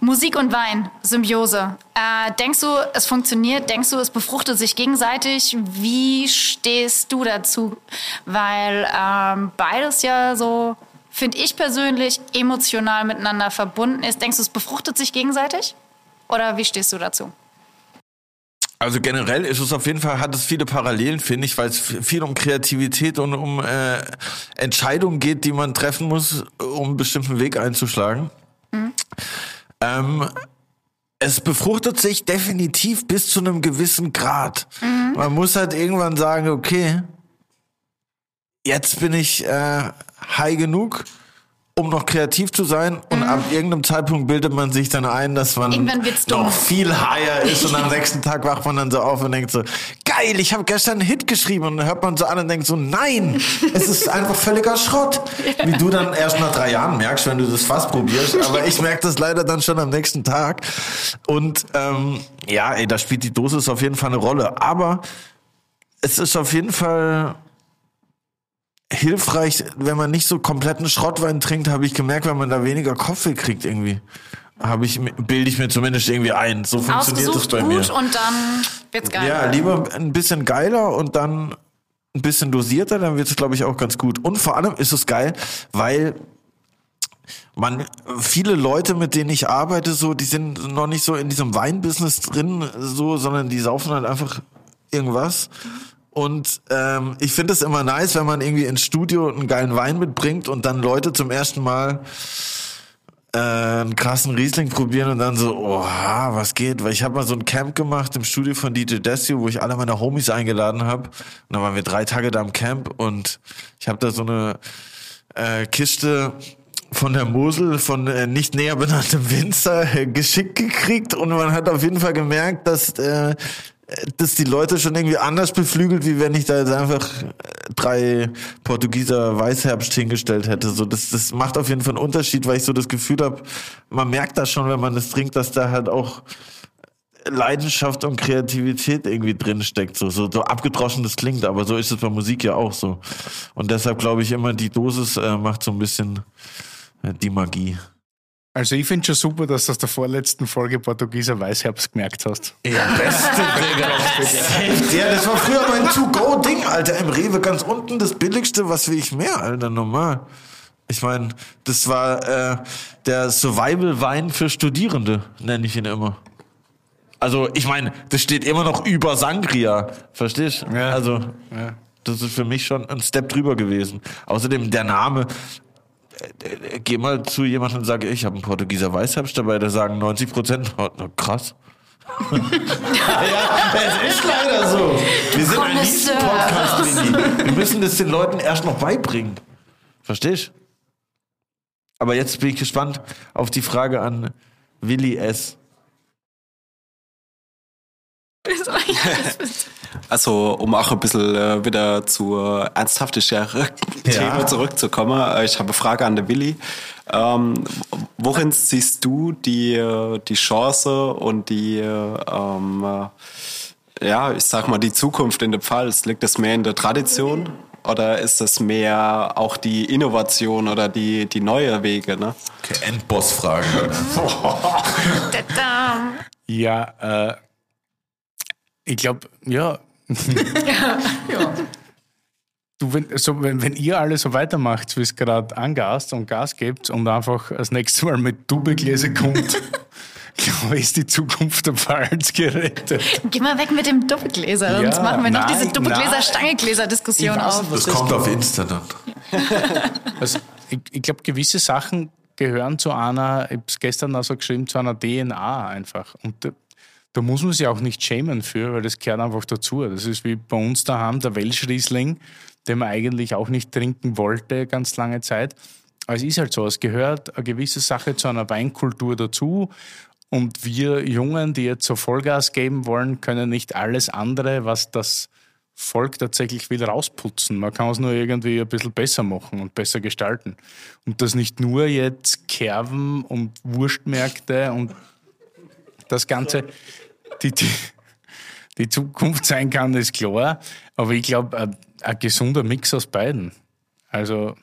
Musik und Wein, Symbiose. Äh, denkst du, es funktioniert? Denkst du, es befruchtet sich gegenseitig? Wie stehst du dazu? Weil ähm, beides ja so, finde ich persönlich, emotional miteinander verbunden ist. Denkst du, es befruchtet sich gegenseitig? Oder wie stehst du dazu? Also generell ist es auf jeden Fall, hat es viele Parallelen, finde ich, weil es viel um Kreativität und um äh, Entscheidungen geht, die man treffen muss, um einen bestimmten Weg einzuschlagen. Ähm, es befruchtet sich definitiv bis zu einem gewissen Grad. Man muss halt irgendwann sagen, okay, jetzt bin ich äh, high genug, um noch kreativ zu sein. Und ab irgendeinem Zeitpunkt bildet man sich dann ein, dass man noch viel higher ist. Und am nächsten Tag wacht man dann so auf und denkt so, geil, ich habe gestern einen Hit geschrieben. Und dann hört man so an und denkt so, nein, es ist einfach völliger Schrott. Wie du dann erst nach drei Jahren merkst, wenn du das fast probierst. Aber ich merke das leider dann schon am nächsten Tag. Und ähm, ja, ey, da spielt die Dosis auf jeden Fall eine Rolle. Aber es ist auf jeden Fall hilfreich, wenn man nicht so kompletten Schrottwein trinkt, habe ich gemerkt, wenn man da weniger Kopfweh kriegt irgendwie. Habe ich, bilde ich mir zumindest irgendwie ein. So funktioniert das bei gut mir. und dann wird's geil. Ja, lieber ein bisschen geiler und dann ein bisschen dosierter, dann wird es, glaube ich, auch ganz gut. Und vor allem ist es geil, weil man, viele Leute, mit denen ich arbeite, so, die sind noch nicht so in diesem Weinbusiness drin, so, sondern die saufen halt einfach irgendwas. Und ähm, ich finde es immer nice, wenn man irgendwie ins Studio einen geilen Wein mitbringt und dann Leute zum ersten Mal äh, einen krassen Riesling probieren und dann so, oha, was geht? Weil ich habe mal so ein Camp gemacht im Studio von DJ Desio, wo ich alle meine Homies eingeladen habe. Und dann waren wir drei Tage da im Camp und ich habe da so eine äh, Kiste von der Mosel von äh, nicht näher benanntem Winzer äh, geschickt gekriegt und man hat auf jeden Fall gemerkt, dass äh, dass die Leute schon irgendwie anders beflügelt, wie wenn ich da jetzt einfach äh, drei Portugieser Weißherbst hingestellt hätte. So, das, das macht auf jeden Fall einen Unterschied, weil ich so das Gefühl habe, man merkt das schon, wenn man das trinkt, dass da halt auch Leidenschaft und Kreativität irgendwie drin steckt. So, so, so abgedroschen das klingt, aber so ist es bei Musik ja auch so. Und deshalb glaube ich immer, die Dosis äh, macht so ein bisschen äh, die Magie. Also ich finde schon super, dass du aus der vorletzten Folge Portugieser Weißherbst gemerkt hast. Ja, beste, Digga. ja, das war früher mein To-Go-Ding, Alter. Im Rewe ganz unten das billigste, was will ich mehr, Alter, normal. Ich meine, das war äh, der Survival-Wein für Studierende, nenne ich ihn immer. Also, ich meine, das steht immer noch über Sangria, verstehst du? Ja. Also, Ja. das ist für mich schon ein Step drüber gewesen. Außerdem der Name. Äh, äh, Geh mal zu jemandem und sage, ich habe einen Portugieser Weißherbst dabei, da sagen 90 Prozent, oh, krass. ja, es ist leider so. Wir sind ein Lini. Wir müssen das den Leuten erst noch beibringen. Verstehst? Aber jetzt bin ich gespannt auf die Frage an Willi S. Also, um auch ein bisschen äh, wieder zur ernsthafteren Thema zurückzukommen, äh, ich habe eine Frage an den Willi. Ähm, worin siehst du die, äh, die Chance und die, äh, ähm, äh, ja, ich sag mal, die Zukunft in der Pfalz? Liegt es mehr in der Tradition oder ist es mehr auch die Innovation oder die, die neue Wege? Ne? Okay, Endboss-Frage. Tadam. Ja, äh, Ich glaube, ja. ja. Du, wenn, so, wenn, wenn ihr alle so weitermacht, wie es gerade angast und Gas gibt und einfach das nächste Mal mit Dubegläser kommt, glaube ich, ist die Zukunft der Pfalz gerettet. Geh mal weg mit dem Doppelgläser, sonst Ja, machen wir noch nein, diese nein. Doppelgläser-Stangegläser-Diskussion auf. Das kommt auf Insta dann. Also, ich ich glaube, gewisse Sachen gehören zu einer, ich habe es gestern auch so geschrieben, zu einer DNA einfach. Und da, muss man sich auch nicht schämen für, weil das gehört einfach dazu. Das ist wie bei uns daheim der Welschriesling, den man eigentlich auch nicht trinken wollte ganz lange Zeit. Aber es ist halt so, es gehört eine gewisse Sache zu einer Weinkultur dazu. Und wir Jungen, die jetzt so Vollgas geben wollen, können nicht alles andere, was das Volk tatsächlich will, rausputzen. Man kann es nur irgendwie ein bisschen besser machen und besser gestalten. Und das nicht nur jetzt Kerben und Wurstmärkte und das Ganze, die, die, die Zukunft sein kann, ist klar. Aber ich glaube, ein, ein gesunder Mix aus beiden. Also,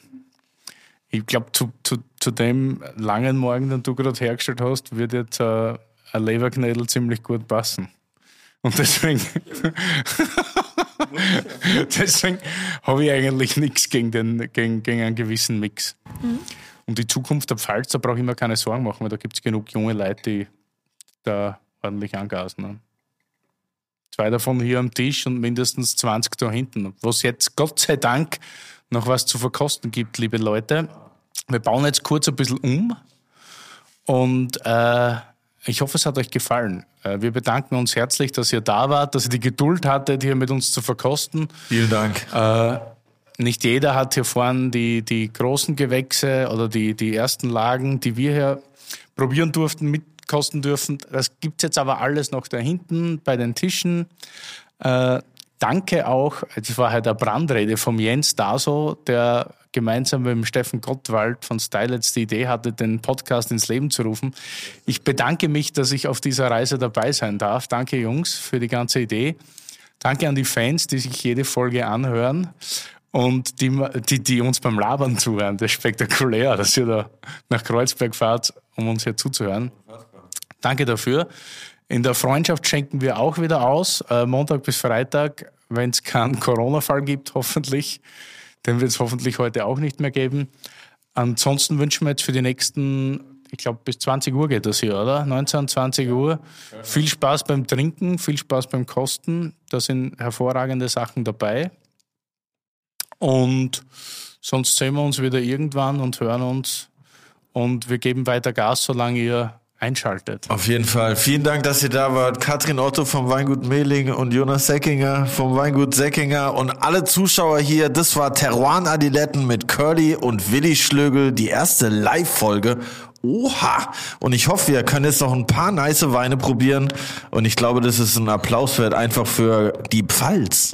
ich glaube, zu, zu, zu dem langen Morgen, den du gerade hergestellt hast, wird jetzt äh, ein Leberknödel ziemlich gut passen. Und deswegen, deswegen habe ich eigentlich nichts gegen, den, gegen, gegen einen gewissen Mix. Um die Zukunft der Pfalz, da brauche ich mir keine Sorgen machen, weil da gibt es genug junge Leute, die da ordentlich angasen. Ne? Zwei davon hier am Tisch und mindestens 20 da hinten. Was jetzt Gott sei Dank noch was zu verkosten gibt, liebe Leute. Wir bauen jetzt kurz ein bisschen um und äh, ich hoffe, es hat euch gefallen. Äh, wir bedanken uns herzlich, dass ihr da wart, dass ihr die Geduld hattet, hier mit uns zu verkosten. Vielen Dank. Äh, nicht jeder hat hier vorne die, die großen Gewächse oder die, die ersten Lagen, die wir hier probieren durften, mitkosten dürfen. Das gibt's jetzt aber alles noch da hinten bei den Tischen. Äh, danke auch, das war halt eine Brandrede vom Jens Daso, der gemeinsam mit dem Steffen Gottwald von Stylets die Idee hatte, den Podcast ins Leben zu rufen. Ich bedanke mich, dass ich auf dieser Reise dabei sein darf. Danke, Jungs, für die ganze Idee. Danke an die Fans, die sich jede Folge anhören und die, die, die uns beim Labern zuhören. Das ist spektakulär, dass ihr da nach Kreuzberg fahrt, um uns hier zuzuhören. Danke dafür. In der Freundschaft schenken wir auch wieder aus, äh, Montag bis Freitag, wenn es keinen Corona-Fall gibt, hoffentlich. Den wird es hoffentlich heute auch nicht mehr geben. Ansonsten wünschen wir jetzt für die nächsten, ich glaube bis 20 Uhr geht das hier, oder? 19, 20 Uhr. Viel Spaß beim Trinken, viel Spaß beim Kosten. Da sind hervorragende Sachen dabei. Und sonst sehen wir uns wieder irgendwann und hören uns. Und wir geben weiter Gas, solange ihr einschaltet. Auf jeden Fall. Vielen Dank, dass ihr da wart. Katrin Otto vom Weingut Mehling und Jonas Säckinger vom Weingut Säckinger und alle Zuschauer hier. Das war Teruan Adiletten mit Curly und Willi Schlögel, die erste Live-Folge. Oha! Und ich hoffe, wir können jetzt noch ein paar nice Weine probieren. Und ich glaube, das ist ein Applaus wert einfach für die Pfalz.